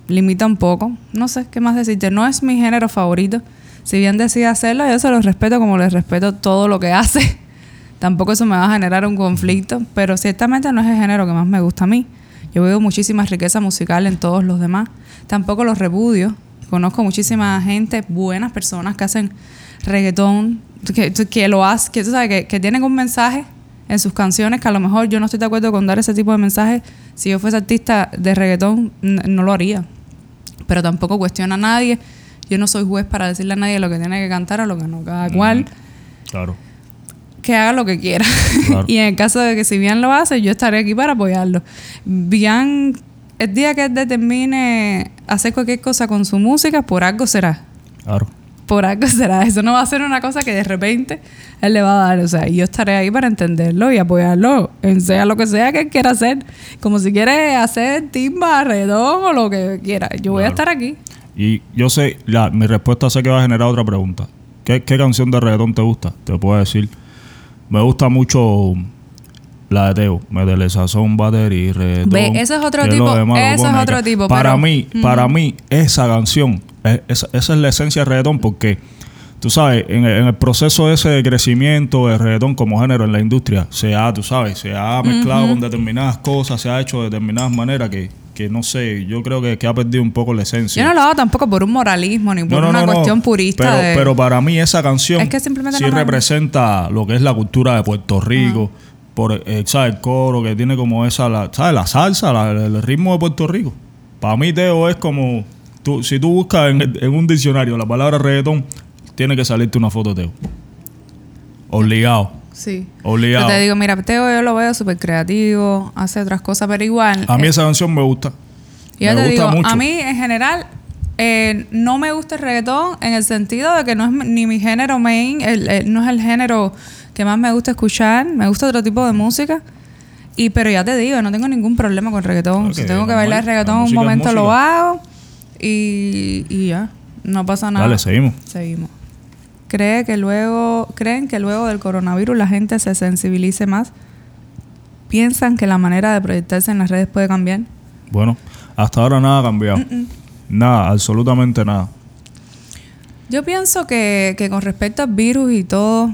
limita un poco, no sé qué más decirte, no es mi género favorito. Si bien decide hacerlo, yo se lo respeto como le respeto todo lo que hace. [laughs] Tampoco eso me va a generar un conflicto, pero ciertamente no es el género que más me gusta a mí. Yo veo muchísima riqueza musical en todos los demás. Tampoco los repudio. Conozco muchísima gente, buenas personas que hacen reggaetón, que, que lo hacen, que tú sabes, que, que tienen un mensaje en sus canciones que a lo mejor yo no estoy de acuerdo con dar ese tipo de mensaje. Si yo fuese artista de reggaetón, no lo haría. Pero tampoco cuestiona a nadie. Yo no soy juez para decirle a nadie lo que tiene que cantar o lo que no. Cada cual Claro. Que haga lo que quiera. Claro. [laughs] y en el caso de que si Bian lo hace, yo estaré aquí para apoyarlo. Bian, el día que él determine hacer cualquier cosa con su música, por algo será. Claro. Por algo será. Eso no va a ser una cosa que de repente él le va a dar. O sea, yo estaré ahí para entenderlo y apoyarlo en sea lo que sea que él quiera hacer. Como si quiere hacer timba, redón o lo que quiera. Yo voy a estar aquí. Y yo sé, la, mi respuesta sé que va a generar otra pregunta. ¿Qué, qué canción de reggaetón te gusta? Te puedo decir. Me gusta mucho la de Teo. Métele sazón, batería y reggaetón. Ve, eso es otro que tipo, demás eso es otro tipo, Para pero- mí, para mí, esa canción, es- esa, esa es la esencia del reggaetón porque, tú sabes, en el, en el proceso ese de crecimiento del reggaetón como género en la industria, se ha, tú sabes, se ha mezclado con determinadas cosas, se ha hecho de determinadas maneras que, que no sé, yo creo que, que ha perdido un poco la esencia. Yo no lo hago tampoco por un moralismo ni por una cuestión purista. Pero, de- pero para mí esa canción Es que simplemente sí representa lo que es la cultura de Puerto Rico. Por eh, ¿sabes? el coro que tiene como esa, la, ¿sabes? La salsa, la- el ritmo de Puerto Rico. Para mí Teo es como, tú, si tú buscas en, en un diccionario la palabra reggaetón, tiene que salirte una foto de Teo. Obligado, Sí. obligado. Yo te digo, mira, Teo yo lo veo súper creativo, hace otras cosas, pero igual. A mí eh, esa canción me gusta. yo me te gusta digo, mucho. a mí en general eh, no me gusta el reggaetón en el sentido de que no es ni mi género main, el- el- no es el género que más me gusta escuchar, me gusta otro tipo de música. Y pero ya te digo, no tengo ningún problema con reggaetón. Ok, si tengo que la bailar reggaetón un momento lo hago y, y ya, no pasa nada. Dale, seguimos. Seguimos. Cree que luego, creen que luego del coronavirus la gente se sensibilice más. Piensan que la manera de proyectarse en las redes puede cambiar. Bueno, hasta ahora nada ha cambiado. Nada, absolutamente nada. Yo pienso que, que con respecto al virus y todo,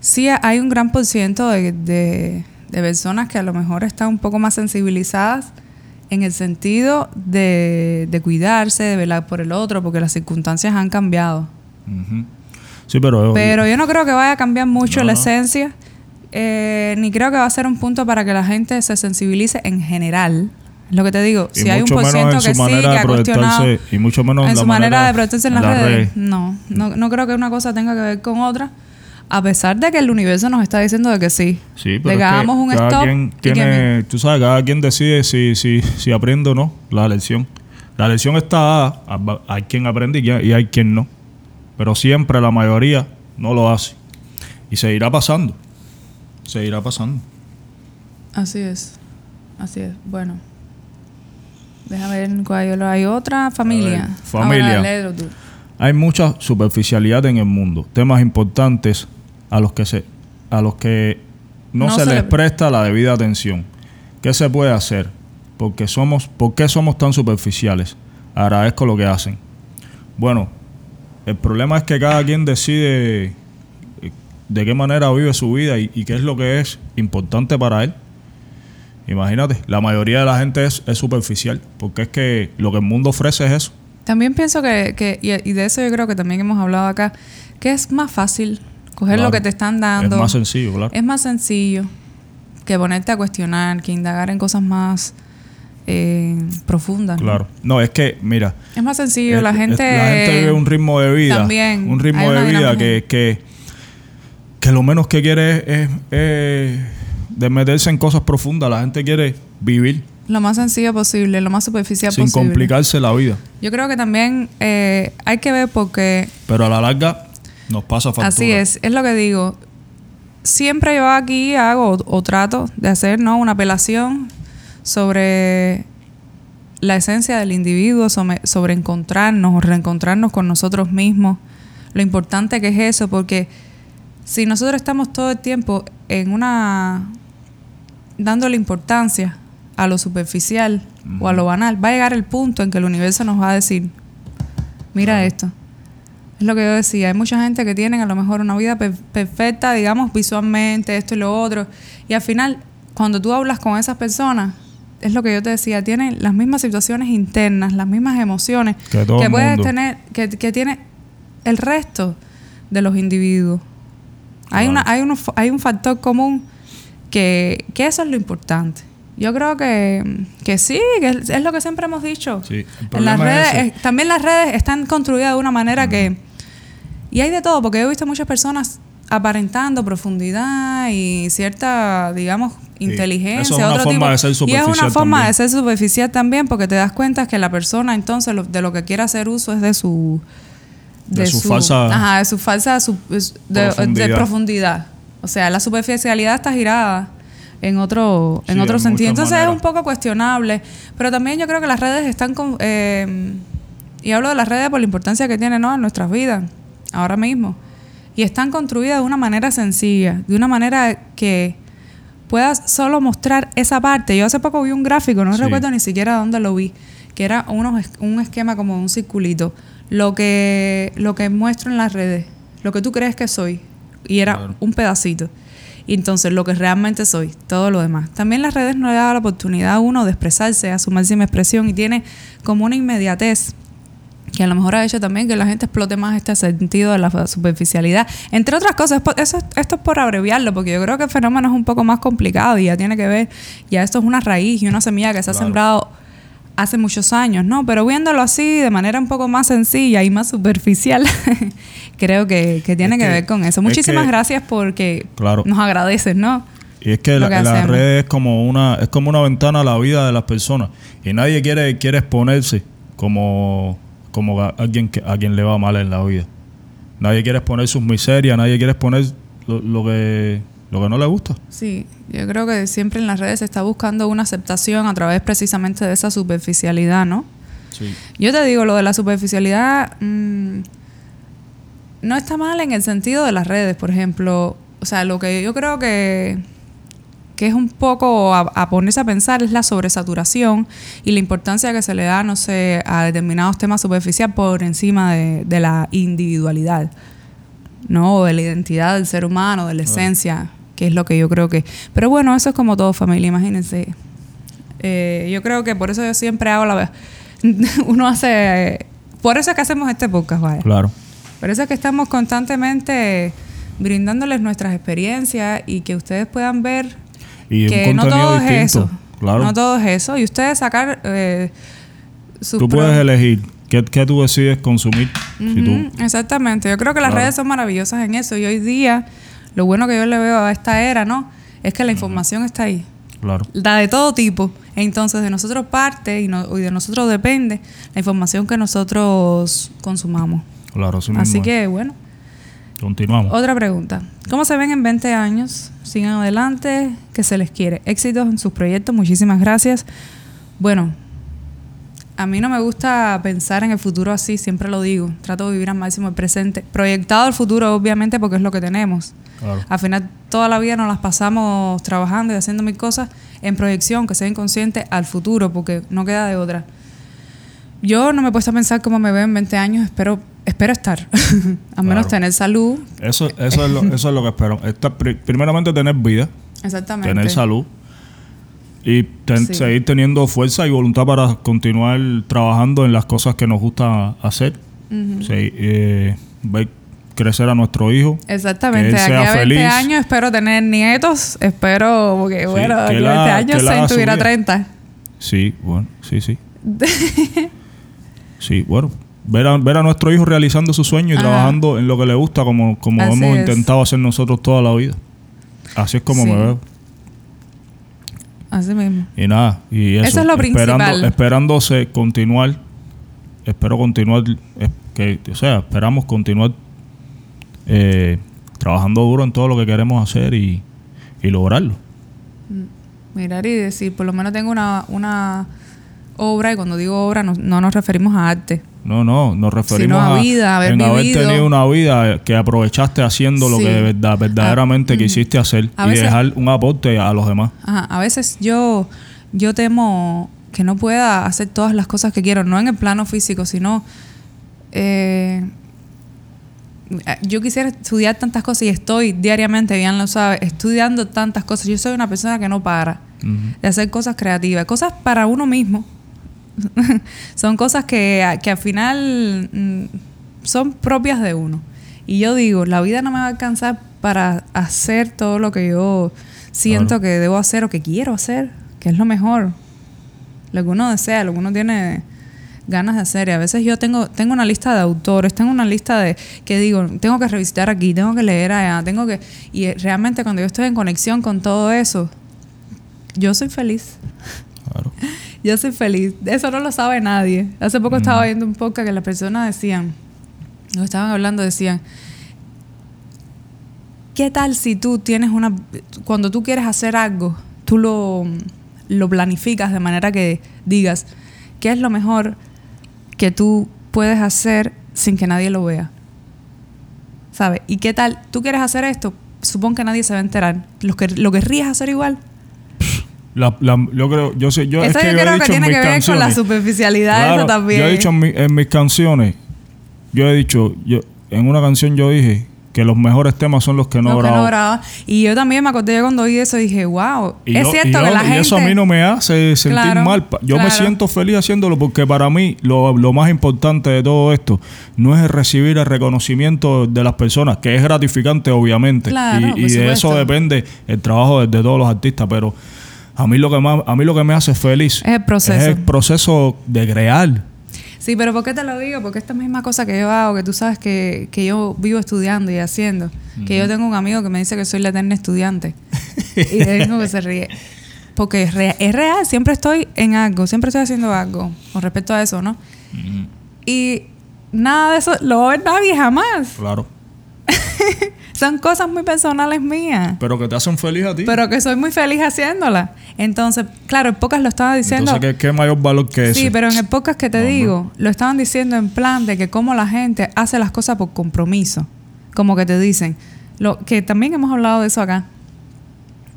sí hay un gran por ciento de, de- de personas que a lo mejor están un poco más sensibilizadas en el sentido de, de cuidarse, de velar por el otro, porque las circunstancias han cambiado. Sí, pero... Pero yo no creo que vaya a cambiar mucho No, la no. esencia, eh, ni creo que va a ser un punto para que la gente se sensibilice en general. Es lo que te digo, y si hay un por ciento en que sí, que ha cuestionado y mucho menos en la su manera de proyectarse en las redes, no, no, no creo que una cosa tenga que ver con otra, a pesar de que el universo nos está diciendo de que sí, Sí, pero que hagamos un cada stop quien y que tiene, tú sabes, cada quien decide si, si, si aprende o no la lección. La lección está dada, hay quien aprende y hay quien no. Pero siempre la mayoría no lo hace. Y se irá pasando. Se irá pasando. Así es, así es, bueno. Déjame ver cuál hay- otra familia. Ver, familia. Ahora. Hay mucha superficialidad en el mundo, temas importantes a los que se a los que no, No se, se les le- presta la debida atención. ¿Qué se puede hacer? Porque somos ¿Por qué somos tan superficiales? agradezco lo que hacen. Bueno, el problema es que cada quien decide eh, de qué manera vive su vida y, y qué es lo que es importante para él. Imagínate, la mayoría de la gente es, es superficial, porque es que lo que el mundo ofrece es eso. También pienso que, que y, y de eso yo creo que también hemos hablado acá, que es más fácil coger Claro. lo que te están dando. Es más sencillo, claro. Es más sencillo que ponerte a cuestionar, que indagar en cosas más eh, profundas. ¿no? Claro. No, es que, mira, Es más sencillo, es- la es- gente... la gente vive un ritmo de vida. También, Un ritmo de vida que, que, que lo menos que quiere es, es- de meterse en cosas profundas. La gente quiere vivir Lo más sencillo posible, lo más superficial sin posible. complicarse la vida. Yo creo que también eh, hay que ver porque Pero a la larga nos pasa factura. Así es, es lo que digo. Siempre yo aquí hago o, o trato de hacer ¿no? una apelación sobre la esencia del individuo, sobre, sobre encontrarnos o reencontrarnos con nosotros mismos. Lo importante que es eso, porque si nosotros estamos todo el tiempo en una dándole importancia a lo superficial o a lo banal, va a llegar el punto en que el universo nos va a decir, mira esto. Es lo que yo decía, hay mucha gente que tienen a lo mejor una vida per- perfecta, digamos, visualmente, esto y lo otro, y al final, cuando tú hablas con esas personas, es lo que yo te decía, tienen las mismas situaciones internas, las mismas emociones Que el puedes tener, que, que tiene el resto de los individuos. Hay, Claro. una, hay, uno- hay un factor común que, que eso es lo importante. Yo creo que, que sí, que es, es lo que siempre hemos dicho. Sí, En las es redes, también las redes están construidas de una manera que... Y hay de todo, porque yo he visto muchas personas aparentando profundidad y cierta, digamos, inteligencia. Eso es una otro forma tipo. de ser Y es una superficial forma también. de ser superficial también, porque te das cuenta que la persona entonces lo- de lo que quiere hacer uso es de su... De su falsa Ajá, de su falsa... su- de, de profundidad. O sea, la superficialidad está girada en otro, en Sí, otro en sentido. Entonces es un poco cuestionable. Pero también yo creo que las redes están... con- eh, y hablo de las redes por la importancia que tienen ¿no? en nuestras vidas, ahora mismo. Y están construidas de una manera sencilla, de una manera que puedas solo mostrar esa parte. Yo hace poco vi un gráfico, no Sí. recuerdo ni siquiera dónde lo vi, que era unos, un esquema como un circulito. Lo que, lo que muestro en las redes, lo que tú crees que soy. Y era Claro. un pedacito. Y entonces lo que realmente soy, todo lo demás. También las redes no le da la oportunidad a uno de expresarse a su máxima expresión y tiene como una inmediatez que a lo mejor ha hecho también que la gente explote más este sentido de la superficialidad. Entre otras cosas, es por- eso, es- esto es por abreviarlo, porque yo creo que el fenómeno es un poco más complicado y ya tiene que ver, ya esto es una raíz y una semilla que se ha sembrado hace muchos años, ¿no? Pero viéndolo así, de manera un poco más sencilla y más superficial, [laughs] creo que, que tiene Es que, que- ver con eso. es Muchísimas que- gracias porque Claro. nos agradeces, ¿no? Y es que, la, que hacemos. redes es como una es como una ventana a la vida de las personas y nadie quiere quiere exponerse como como a alguien que a quien le va mal en la vida. Nadie quiere exponer sus miserias, nadie quiere exponer lo, lo que lo que no le gusta. Sí, yo creo que siempre en las redes se está buscando una aceptación a través precisamente de esa superficialidad, ¿no? Sí. Yo te digo, lo de la superficialidad mm, no está mal en el sentido de las redes, por ejemplo. O sea, lo que yo creo que, que es un poco a, a ponerse a pensar es la sobresaturación y la importancia que se le da, no sé, a determinados temas superficiales por encima de, de la individualidad, ¿no? O de la identidad del ser humano, de la esencia, que es lo que yo creo que... Pero bueno, eso es como todo familia, imagínense. Eh, yo creo que por eso yo siempre hago la... [laughs] Uno hace... Por eso es que hacemos este podcast, vaya. Claro. Por eso es que estamos constantemente brindándoles nuestras experiencias y que ustedes puedan ver Y que un no contenido todo distinto. es eso. Claro. No todo es eso. Y ustedes sacar eh, sus tú puedes elegir qué, qué tú decides consumir. Si tú, Exactamente. Yo creo que las Claro. redes son maravillosas en eso. Y hoy día, lo bueno que yo le veo a esta era, ¿no? Es que la información está ahí. claro. La de todo tipo. Entonces, de nosotros parte y, no- y de nosotros depende la información que nosotros consumamos. Claro, así, mismo que, bueno. Continuamos. Otra pregunta. ¿Cómo se ven en 20 años? Sigan adelante, que se les quiere. Éxitos en sus proyectos, muchísimas gracias. Bueno, a mí no me gusta pensar en el futuro así, siempre lo digo. Trato de vivir al máximo el presente. Proyectado al futuro, obviamente, porque es lo que tenemos. Claro. Al final, toda la vida nos las pasamos trabajando y haciendo mil cosas en proyección, que sea inconsciente al futuro, porque no queda de otra. Yo no me he puesto a pensar cómo me veo en 20 años, espero, espero estar. [laughs] Al menos tener salud. Eso, eso, es, lo, [laughs] eso es lo que espero. Estar pri- primeramente tener vida, Exactamente. tener salud y ten- Sí. seguir teniendo fuerza y voluntad para continuar trabajando en las cosas que nos gusta hacer. Sí, eh, ver crecer a nuestro hijo. Exactamente. Que él Aquí sea a 20 feliz. años espero tener nietos. Espero, porque bueno, que aquí a él 20 haga- años su tuviera vida. 30. Sí, bueno, sí, sí. [laughs] sí, bueno. Ver a, ver a nuestro hijo realizando su sueño y Ajá. trabajando en lo que le gusta, como, como Así hemos es. intentado hacer nosotros toda la vida. Así es como Sí. me veo. Así mismo. Y nada, y eso. Eso es lo esperando, principal. Esperándose continuar. Espero continuar. que, o sea, esperamos continuar eh, trabajando duro en todo lo que queremos hacer y, y lograrlo. Mirar y decir, por lo menos tengo una, una obra, y cuando digo obra no, no nos referimos a arte. No, no, nos referimos a vida, haber en haber tenido una vida que aprovechaste haciendo lo que de verdad, verdaderamente Ah, quisiste hacer A y veces- dejar un aporte a los demás. Ajá, a veces yo, yo temo que no pueda hacer todas las cosas que quiero, no en el plano físico, sino eh, yo quisiera estudiar tantas cosas y estoy diariamente, bien lo sabe, estudiando tantas cosas. Yo soy una persona que no para de hacer cosas creativas, cosas para uno mismo. [laughs] son cosas que, que al final mm, son propias de uno. Y yo digo, la vida no me va a alcanzar para hacer todo lo que yo siento Claro. que debo hacer o que quiero hacer, que es lo mejor. Lo que uno desea, lo que uno tiene ganas de hacer. Y a veces yo tengo, tengo una lista de autores, tengo una lista de que digo, tengo que revisitar aquí, tengo que leer allá, tengo que... Y realmente cuando yo estoy en conexión con todo eso, yo soy feliz. Claro. [laughs] Yo soy feliz. Eso no lo sabe nadie. Hace poco estaba viendo un podcast que las personas decían, lo estaban hablando, decían, ¿qué tal si tú tienes una... Cuando tú quieres hacer algo, tú lo, lo planificas de manera que digas, ¿qué es lo mejor que tú puedes hacer sin que nadie lo vea? ¿Sabes? ¿Y qué tal? Tú quieres hacer esto, supón que nadie se va a enterar. ¿Lo, que, lo querrías hacer igual? La- la- yo creo, yo sé, yo, eso es que yo yo he creo dicho que en tiene que ver con la superficialidad Claro, eso también. Yo he dicho en, mi- en mis canciones, yo he dicho, yo en una canción yo dije que los mejores temas son los que no Lo que grabo. no. Y yo también me acordé yo cuando oí eso dije, wow, Y es yo- cierto y yo- que la y gente... eso a mí no me hace sentir Claro, mal. Yo me siento feliz haciéndolo porque para mí lo, lo más importante de todo esto no es recibir el reconocimiento de las personas, que es gratificante obviamente. Y de eso depende el trabajo de, de todos los artistas. Pero a mí lo que más, a mí lo que me hace feliz Es el proceso. es el proceso de crear. Sí, pero ¿por qué te lo digo? Porque esta misma cosa que yo hago, que tú sabes que, que yo vivo estudiando y haciendo, que yo tengo un amigo que me dice que soy la eterna estudiante. y de mismo que se ríe. Porque es real, es real, siempre estoy en algo, siempre estoy haciendo algo con respecto a eso, ¿no? Y nada de eso lo va a ver nadie jamás. Claro. [laughs] Son cosas muy personales mías. Pero que te hacen feliz a ti. Pero que soy muy feliz haciéndola. Entonces, claro, el podcast lo estaba diciendo. Entonces, ¿qué, qué mayor valor que ese? Sí, pero en el podcast que te digo, lo estaban diciendo en plan de que cómo la gente hace las cosas por compromiso. Como que te dicen. Lo, que también hemos hablado de eso acá.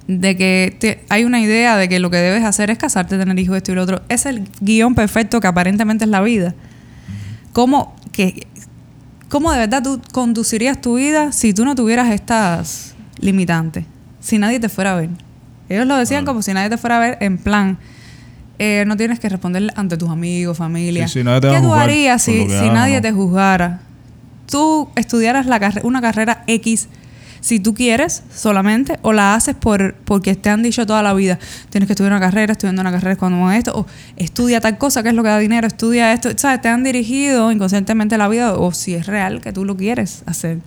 De que te- hay una idea de que lo que debes hacer es casarte, tener hijos, esto y lo otro. Es el guion perfecto que aparentemente es la vida. ¿Cómo, que, ¿Cómo de verdad tú conducirías tu vida si tú no tuvieras estas limitantes? Si nadie te fuera a ver. Ellos lo decían como si nadie te fuera a ver en plan, eh, no tienes que responder ante tus amigos, familia. Sí, sí, nadie te ¿Qué tú harías si, si nadie ¿no? te juzgara? Tú estudiaras la una carrera X si tú quieres solamente o la haces por porque te han dicho toda la vida tienes que estudiar una carrera estudiando una carrera cuando esto o estudia tal cosa que es lo que da dinero estudia esto sabes te han dirigido inconscientemente la vida o si es real que tú lo quieres hacer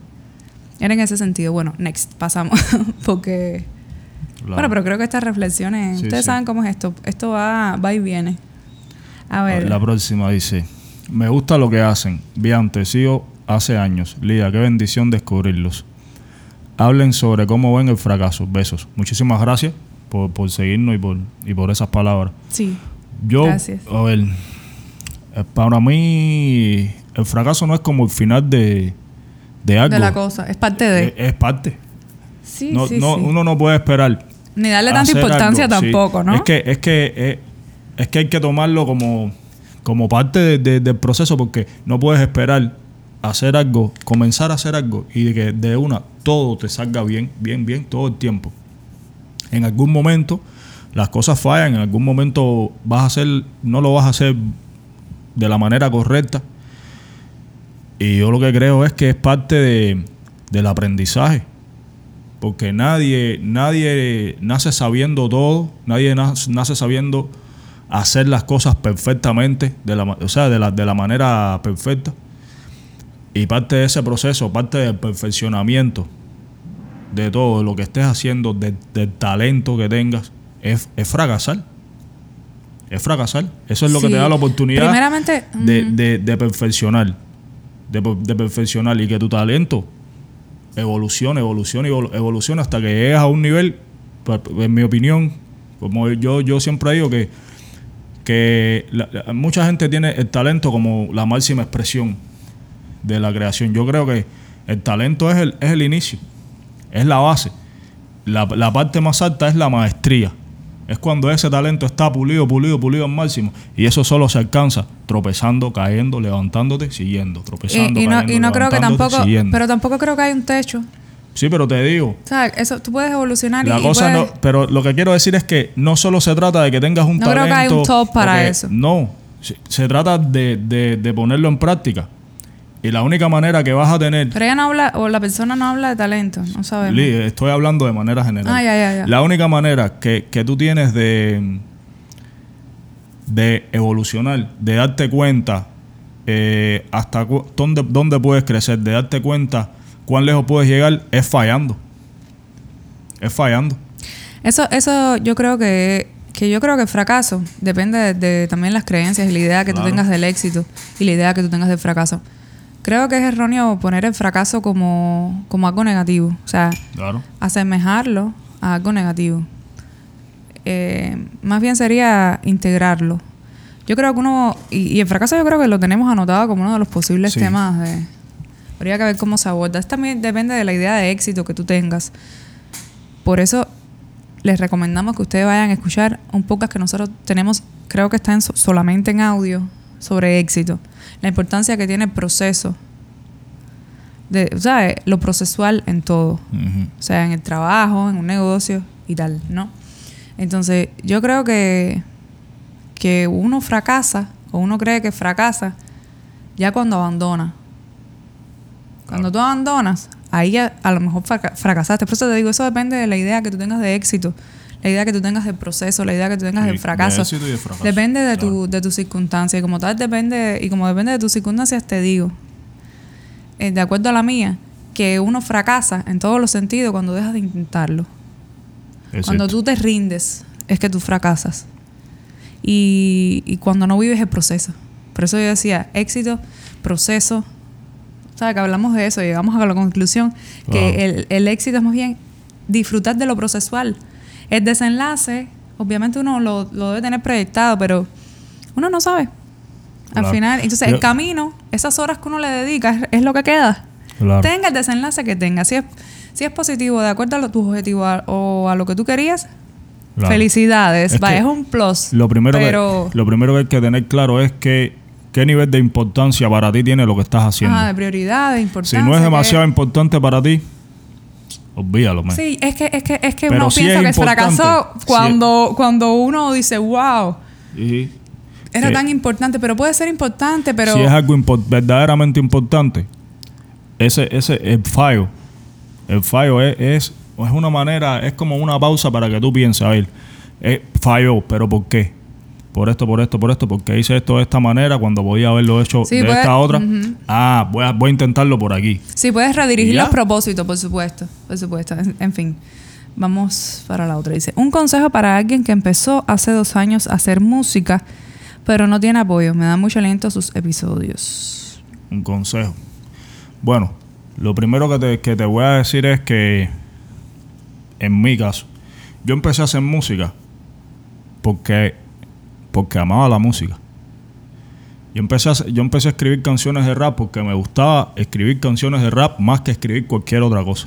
era en ese sentido bueno next pasamos [laughs] porque Claro. bueno pero creo que estas reflexiones Sí, ustedes sí. saben cómo es esto esto va va y viene a ver La próxima dice: Me gusta lo que hacen. Bien, te sigo hace años. Lía, qué bendición descubrirlos. Hablen sobre cómo ven el fracaso. Besos. Muchísimas gracias por, por seguirnos y por, y por esas palabras. sí Yo, Gracias. a ver, eh, para mí, el fracaso no es como el final de, de algo. de la cosa es parte de Es, es parte. sí no, sí no, sí Uno no puede esperar. ni darle tanta importancia algo, sí. tampoco no Es que, es que, eh, es que hay que tomarlo como, como parte de- de- del proceso, porque no puedes esperar hacer algo, comenzar a hacer algo y de que de una todo te salga bien, bien, bien todo el tiempo. En algún momento las cosas fallan, en algún momento vas a hacer, no lo vas a hacer de la manera correcta. Y yo lo que creo es que es parte de- del aprendizaje. Porque nadie, nadie nace sabiendo todo, nadie nace, sabiendo hacer las cosas perfectamente, de la, o sea, de la, de la manera perfecta. Y parte de ese proceso, parte del perfeccionamiento de todo lo que estés haciendo, de- del talento que tengas, es, es fracasar. Es fracasar. Eso es lo que te da la oportunidad de, de- de perfeccionar. De, de perfeccionar y que tu talento evolucione, evolucione, evolu- evolucione hasta que llegues a un nivel, pa- en mi opinión, como yo, yo siempre digo que, que la- mucha gente tiene el talento como la máxima expresión de la creación. Yo creo que el talento es el, es el inicio, es la base. La, la parte más alta es la maestría. Es cuando ese talento está pulido, pulido, pulido al máximo. Y eso solo se alcanza tropezando, cayendo, levantándote, siguiendo. Tropezando, y, y no, cayendo, y no creo que tampoco, siguiendo. pero tampoco creo que hay un techo. Sí, pero te digo, O sea, eso, tú puedes evolucionar la y cosa puedes- no, pero lo que quiero decir es que no solo se trata de que tengas un No creo talento. que hay un top para eso. No, se, se trata de, de- de ponerlo en práctica. Y la única manera que vas a tener, Pero ella no habla, o la persona no habla de talento, no sabemos. Lee, estoy hablando de manera general. Ah, ya, ya, ya. La única manera que, que tú tienes de, de evolucionar, de darte cuenta eh, hasta dónde, dónde puedes crecer, de darte cuenta cuán lejos puedes llegar, es fallando. Es fallando. Eso, eso yo creo que, que yo creo que el fracaso depende de, de también las creencias y la idea que Claro. tú tengas del éxito y la idea que tú tengas del fracaso. Creo que es erróneo poner el fracaso como, como algo negativo. O sea, Claro. asemejarlo a algo negativo. Eh, más bien sería integrarlo. Yo creo que uno, y, y el fracaso yo creo que lo tenemos anotado como uno de los posibles Sí. temas de... Habría que ver cómo se aborda. Esto también depende de la idea de éxito que tú tengas. Por eso les recomendamos que ustedes vayan a escuchar un podcast que nosotros tenemos, creo que está en so- solamente en audio, sobre éxito. La importancia que tiene el proceso. De, o sea, lo procesual en todo. O sea, en el trabajo, en un negocio y tal, ¿no? Entonces, yo creo que, que uno fracasa, o uno cree que fracasa, ya cuando abandona. Cuando tú abandonas, ahí ya a lo mejor fraca- fracasaste. Por eso te digo, eso depende de la idea que tú tengas de éxito, la idea que tú tengas del proceso, la idea que tú tengas del de fracaso. éxito y de fracaso, Depende de, claro. tu, de tus circunstancias. Y como tal, depende, y como depende de tus circunstancias, te digo, eh, de acuerdo a la mía, que uno fracasa en todos los sentidos cuando dejas de intentarlo. Es Cuando cierto. tú te rindes, es que tú fracasas. Y, y cuando no vives el proceso. Por eso yo decía, éxito, proceso. ¿Sabes? Que hablamos de eso llegamos a la conclusión que Wow. el, el éxito es más bien disfrutar de lo procesual. El desenlace, obviamente uno lo, lo debe tener proyectado, pero uno no sabe. Al Claro. final, entonces Yo- el camino, esas horas que uno le dedica, es, lo que queda. Claro. Tenga el desenlace que tenga. Si es, si es positivo, de acuerdo a objetivos a- o a lo que tú querías, Claro. felicidades. Es Va, que es un plus. Lo primero, pero, que, lo primero que hay que tener claro es que qué nivel de importancia para ti tiene lo que estás haciendo. ajá, de prioridad, de si importancia. no es que- demasiado importante para ti, olvídalo, man. Sí, es que, es que, es que Pero uno sí piensa es que fracasó Sí cuando, cuando uno dice, wow, Y era que tan importante, pero puede ser importante, pero... si es algo impor- verdaderamente importante, ese, ese, el fallo, el fallo es, es, es una manera, es como una pausa para que tú pienses, a ver, eh, falló, pero ¿por qué? Por esto, por esto, por esto, porque hice esto de esta manera cuando podía haberlo hecho Sí, de puede- esta otra. Ah, voy a, voy a intentarlo por aquí. Sí, puedes redirigir los propósitos, por supuesto. Por supuesto. En, en fin, vamos para la otra. Dice, un consejo para alguien que empezó hace dos años a hacer música, pero no tiene apoyo. Me da mucho aliento sus episodios. Un consejo. Bueno, lo primero que te, que te voy a decir es que, en mi caso, yo empecé a hacer música porque, porque amaba la música. Yo empecé, a, yo empecé a escribir canciones de rap porque me gustaba escribir canciones de rap más que escribir cualquier otra cosa.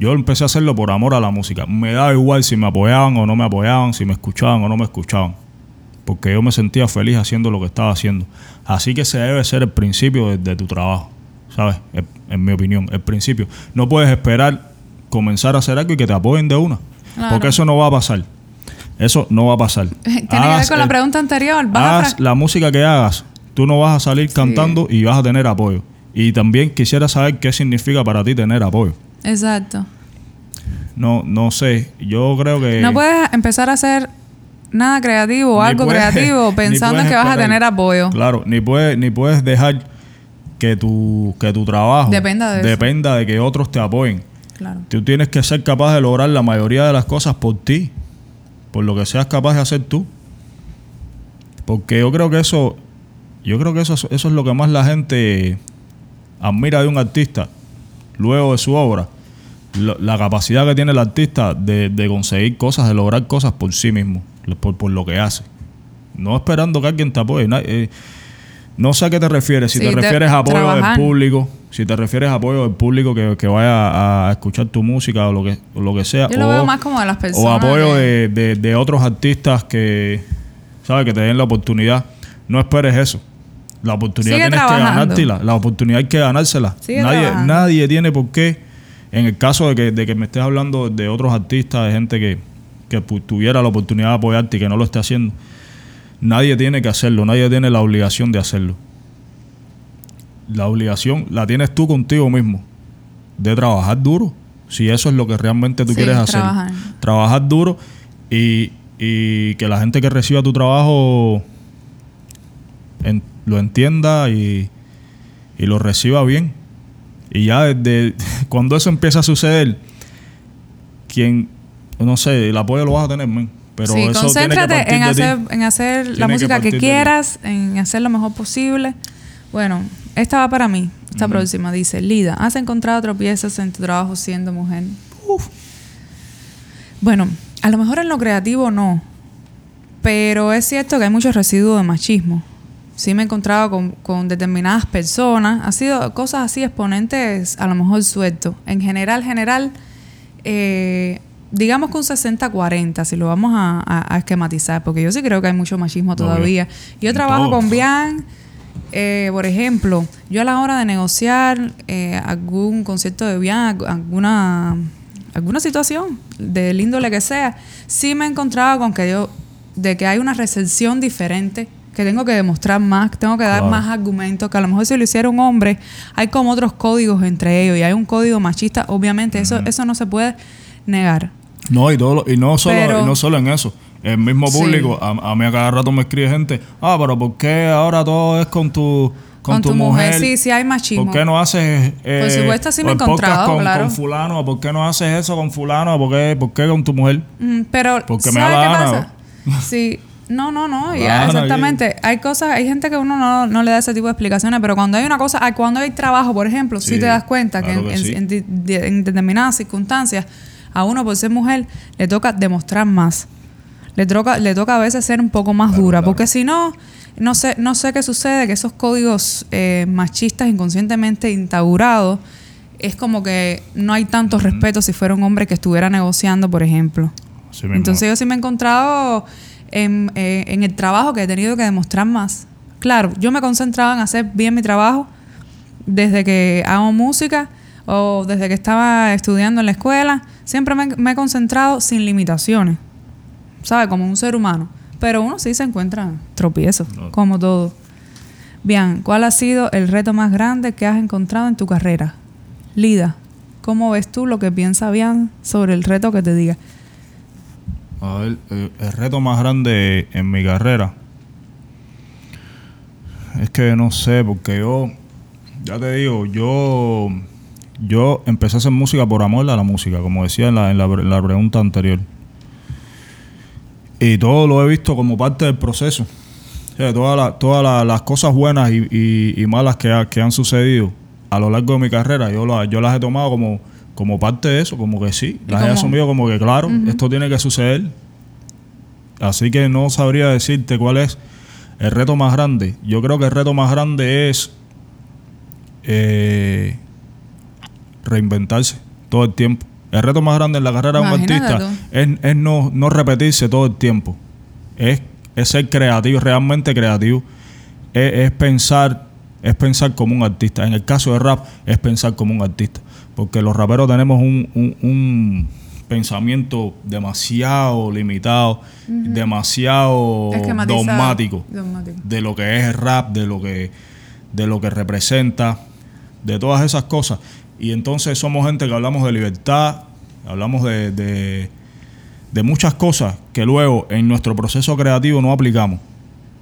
Yo empecé a hacerlo por amor a la música. Me da igual si me apoyaban o no me apoyaban, si me escuchaban o no me escuchaban. porque yo me sentía feliz haciendo lo que estaba haciendo. Así que ese debe ser el principio de, tu trabajo, ¿sabes? En, en, mi opinión, el principio. No puedes esperar comenzar a hacer algo y que te apoyen de una, porque eso no va a pasar. Eso no va a pasar. [laughs] Tiene que ver con la pregunta anterior. haz la música que hagas. Tú no vas a salir cantando y vas a tener apoyo. Y también quisiera saber qué significa para ti tener apoyo. Exacto. No, no sé. Yo creo que. No puedes empezar a hacer nada creativo o algo creativo [laughs] pensando que vas a tener apoyo. Claro, ni puedes, ni puedes dejar que tu, que tu trabajo dependa de, dependa de que otros te apoyen. Claro. Tú tienes que ser capaz de lograr la mayoría de las cosas por ti por lo que seas capaz de hacer tú. Porque yo creo que eso, yo creo que eso, eso es lo que más la gente admira de un artista luego de su obra. La, capacidad que tiene el artista de, conseguir cosas, de lograr cosas por sí mismo, por, lo que hace. No esperando que alguien te apoye. Eh, no sé a qué te refieres. Si te refieres a apoyo del público, si te refieres a apoyo del público que, vaya a, escuchar tu música o lo que, lo que sea. Yo lo veo más como de las personas. O apoyo de, otros artistas que, ¿sabes? Que te den la oportunidad. No esperes eso. La oportunidad tienes que ganártela. La oportunidad hay que ganársela. nadie, nadie tiene por qué, en el caso de que, de que me estés hablando de otros artistas, de gente que, que tuviera la oportunidad de apoyarte y que no lo esté haciendo Nadie tiene que hacerlo, nadie tiene la obligación de hacerlo. La obligación la tienes tú contigo mismo, de trabajar duro, si eso es lo que realmente tú quieres hacer. Trabajar, duro y, que la gente que reciba tu trabajo lo entienda y, lo reciba bien. Y ya desde [laughs] cuando eso empieza a suceder, quien, no sé, el apoyo lo vas a tener, sí, concéntrate en, hacer, en hacer la música que, quieras, en hacer lo mejor posible. Bueno, esta va para mí. Esta próxima dice, Lida, ¿has encontrado tropiezos en tu trabajo siendo mujer? Uf. Bueno, a lo mejor en lo creativo no, pero es cierto que hay muchos residuos de machismo. Sí me he encontrado con, con determinadas personas, ha sido cosas así exponentes, a lo mejor suelto. En general, general, eh, digamos que un 60-40, si lo vamos a, esquematizar, porque yo sí creo que hay mucho machismo todavía. Yo trabajo con Bian, eh, por ejemplo, yo a la hora de negociar eh, algún concierto de Bian, alguna, alguna situación del índole que sea, sí me he encontrado con que yo, de que hay una recepción diferente que tengo que demostrar más, tengo que dar más argumentos, que a lo mejor si lo hiciera un hombre, hay como otros códigos entre ellos y hay un código machista, obviamente eso, eso no se puede negar. No, y, todo, y no, solo, no solo en eso. El mismo público, a, mí a cada rato me escribe gente, ah, pero ¿por qué ahora todo es con tu con, tu, mujer. Sí, sí hay machismo. ¿Por qué no haces eh, Por supuesto sí me he encontrado, con, claro. con fulano? ¿Por qué no haces eso con fulano? ¿Por qué, por qué con tu mujer? Mm, pero Porque me da qué pasa? [laughs] Sí, no, no, no, ya, exactamente. Hay cosas, hay gente que uno no, no, le da ese tipo de explicaciones, pero cuando hay una cosa, cuando hay trabajo, por ejemplo, sí, te das cuenta que, en, determinadas circunstancias a uno por ser mujer le toca demostrar más. Le toca, le toca a veces ser un poco más dura, porque si no, no sé, no sé qué sucede, que esos códigos eh, machistas inconscientemente instaurados, es como que no hay tanto respeto si fuera un hombre que estuviera negociando, por ejemplo. Entonces yo sí me he encontrado en, eh, en el trabajo que he tenido que demostrar más. Claro, yo me concentraba en hacer bien mi trabajo desde que hago música o desde que estaba estudiando en la escuela Siempre me, he concentrado sin limitaciones, ¿sabes? Como un ser humano. Pero uno sí se encuentra tropiezos, como todo. Bien, ¿cuál ha sido el reto más grande que has encontrado en tu carrera? Lida, ¿cómo ves tú lo que piensa Bian sobre el reto que te diga? A ver, el, el reto más grande en mi carrera es que no sé, porque yo, ya te digo, yo yo empecé a hacer música por amor a la música, como decía en la, en la, pregunta anterior. Y todo lo he visto como parte del proceso. todas, todas las cosas buenas y, malas que, que, han sucedido a lo largo de mi carrera, yo, yo las he tomado como, como parte de eso, como que sí. Las he asumido como que, claro, esto tiene que suceder. Así que no sabría decirte cuál es el reto más grande. Yo creo que el reto más grande es... Eh, reinventarse todo el tiempo. El reto más grande en la carrera de un artista es, no, no, repetirse todo el tiempo. Es es ser creativo, realmente creativo. Es, es pensar, es pensar como un artista. En el caso de rap, es pensar como un artista. Porque los raperos tenemos un, un- un pensamiento demasiado limitado, demasiado dogmático Dogmático. de lo que es el rap, de lo que, de lo que representa, de todas esas cosas. Y entonces somos gente que hablamos de libertad, hablamos de, de, de muchas cosas que luego en nuestro proceso creativo no aplicamos.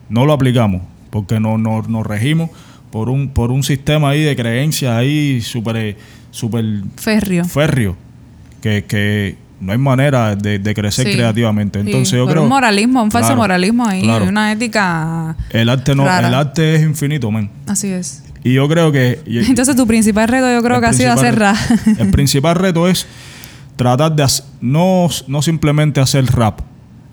No lo aplicamos, porque no, no- nos regimos por un, por un sistema ahí de creencias ahí súper super Férreo. férreo, que, que no hay manera de, de crecer Sí. creativamente. Entonces Sí, yo creo... un moralismo, un falso Claro, moralismo ahí, claro. una ética. El arte no, Rara. el arte es infinito, man. Así es. Y yo creo que y- Entonces tu principal reto yo creo que ha sido hacer rap. El principal reto es tratar de no, no simplemente hacer rap,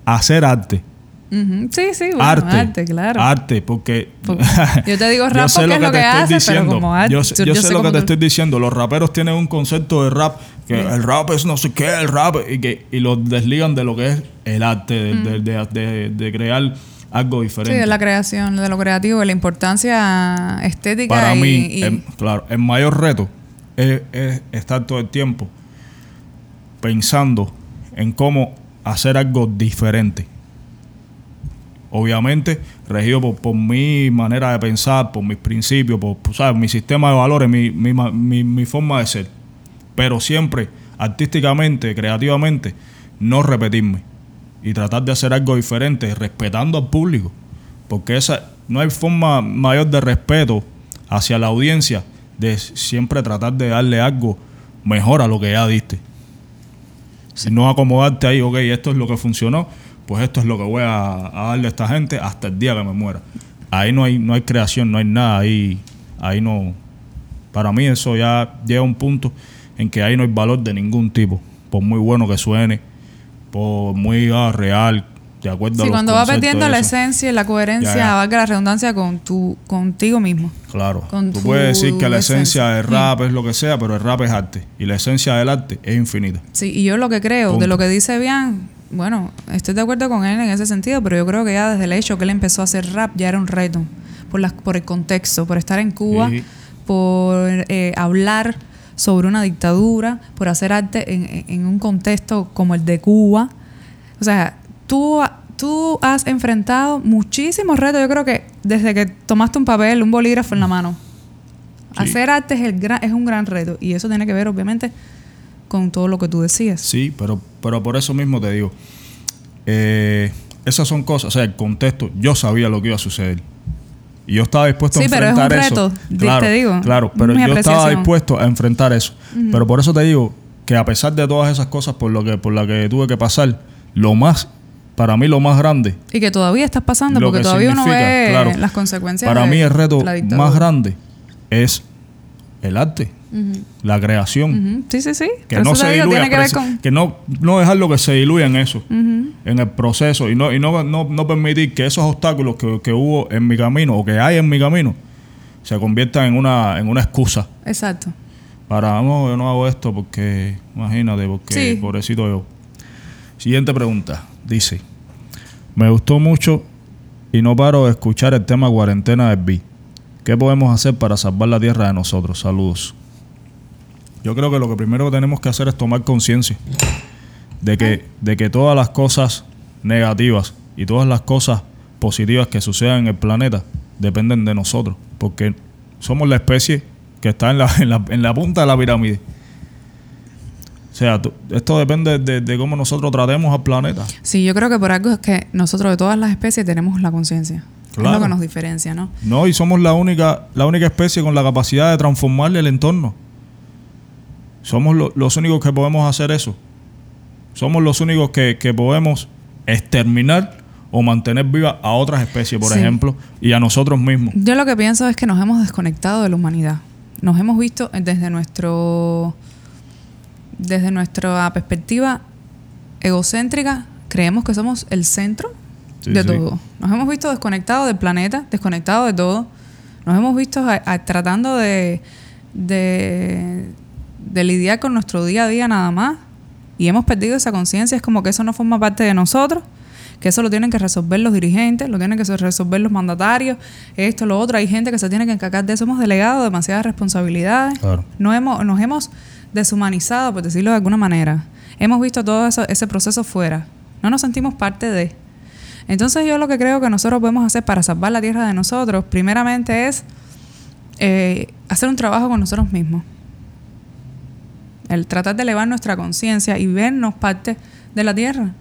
hacer arte. Sí, sí, bueno, arte, arte, claro. Arte, porque [laughs] yo te digo rap porque es lo que pero como arte- Yo, sé- yo- yo yo sé sé lo que te tú- estoy diciendo. Los raperos tienen un concepto de rap que el rap es no sé qué, el rap y que y lo desligan de lo que es el arte, de, de- de- de- de crear algo Sí, diferente. de la creación, de lo creativo, de la importancia estética Para y, mí, y- el- claro, el mayor reto es, es estar todo el tiempo pensando en cómo hacer algo diferente. Obviamente, regido por, por mi manera de pensar, por mis principios, por, por, ¿sabes? mi sistema de valores, mi, mi ma- mi- mi forma de ser. Pero siempre, artísticamente, creativamente, no repetirme. Y tratar de hacer algo diferente, respetando al público. Porque esa no hay forma mayor de respeto hacia la audiencia de siempre tratar de darle algo mejor a lo que ya diste. Si no acomodarte ahí, ok, esto es lo que funcionó, pues esto es lo que voy a, a darle a esta gente hasta el día que me muera. Ahí no hay, no hay creación, no hay nada, ahí, ahí no. Para mí eso ya llega a un punto en que ahí no hay valor de ningún tipo, por muy bueno que suene, por muy ah, real, de acuerdo a Sí, los cuando va conceptos perdiendo la esencia y la coherencia, Ya, ya. valga la redundancia, con tu, contigo mismo. Claro. con Tú puedes decir que la esencia esencia. del rap es lo que sea, pero el rap es arte. Y la esencia del arte es infinita. Sí, y yo lo que creo, de lo que dice Bian, bueno, estoy de acuerdo con él en ese sentido, pero yo creo que ya desde el hecho que él empezó a hacer rap ya era un reto, por, las, por el contexto, por estar en Cuba, por eh, hablar sobre una dictadura, por hacer arte en, un contexto como el de Cuba. O sea, tú, tú has enfrentado muchísimos retos, yo creo que desde que tomaste un papel, un bolígrafo en la mano. Sí. Hacer arte es, el gran, es un gran reto y eso tiene que ver, obviamente, con todo lo que tú decías. Sí, pero, pero por eso mismo te digo, eh, esas son cosas, o sea, el contexto, yo sabía lo que iba a suceder. Y yo estaba dispuesto Sí, a pero es un enfrentar eso. reto, di- Claro, te digo. Claro, pero yo estaba dispuesto a enfrentar eso. Pero por eso te digo que a pesar de todas esas cosas por lo que por la que tuve que pasar, lo más para mí lo más grande Y que todavía estás pasando, porque que todavía uno ve claro. las consecuencias. para de- mí el reto más grande es el arte, la creación. Sí, sí, sí. que no se diluya, tiene que ver con. que no, no dejarlo que se diluya en eso, en el proceso, y no, y no, no, no permitir que esos obstáculos que, que hubo en mi camino o que hay en mi camino se conviertan en una, en una excusa Exacto. para no, yo no hago esto porque, imagínate, porque Sí. pobrecito yo. Siguiente pregunta, dice, me gustó mucho y no paro de escuchar el tema cuarentena del B. ¿Qué podemos hacer para salvar la tierra de nosotros? Saludos. Yo creo que lo que primero que tenemos que hacer es tomar conciencia de que, de que todas las cosas negativas y todas las cosas positivas que sucedan en el planeta dependen de nosotros, porque somos la especie que está en la, en la, en la punta de la pirámide. O sea, esto depende de, de cómo nosotros tratemos al planeta. Sí, yo creo que por algo es que nosotros de todas las especies tenemos la conciencia. Es Claro. lo que nos diferencia, ¿no? No, y somos la única, la única especie con la capacidad de transformarle el entorno. Somos lo- los únicos que podemos hacer eso. Somos los únicos que, que podemos exterminar o mantener viva a otras especies, por Sí. ejemplo, y a nosotros mismos. Yo lo que pienso es que nos hemos desconectado de la humanidad. Nos hemos visto desde nuestro desde nuestra perspectiva egocéntrica, creemos que somos el centro Sí, de sí. todo. Nos hemos visto desconectados del planeta, desconectados de todo. Nos hemos visto a- a- tratando de, de, de lidiar con nuestro día a día nada más. Y hemos perdido esa conciencia. Es como que eso no forma parte de nosotros. que eso lo tienen que resolver los dirigentes, lo tienen que resolver los mandatarios, esto, lo otro. Hay gente que se tiene que encargar de eso. Hemos delegado demasiadas responsabilidades. No hemos, nos hemos deshumanizado, por decirlo de alguna manera. Hemos visto todo eso, ese proceso fuera. No nos sentimos parte de. Entonces yo lo que creo que nosotros podemos hacer para salvar la tierra de nosotros, primeramente es eh, hacer un trabajo con nosotros mismos. El tratar de elevar nuestra conciencia y vernos parte de la tierra.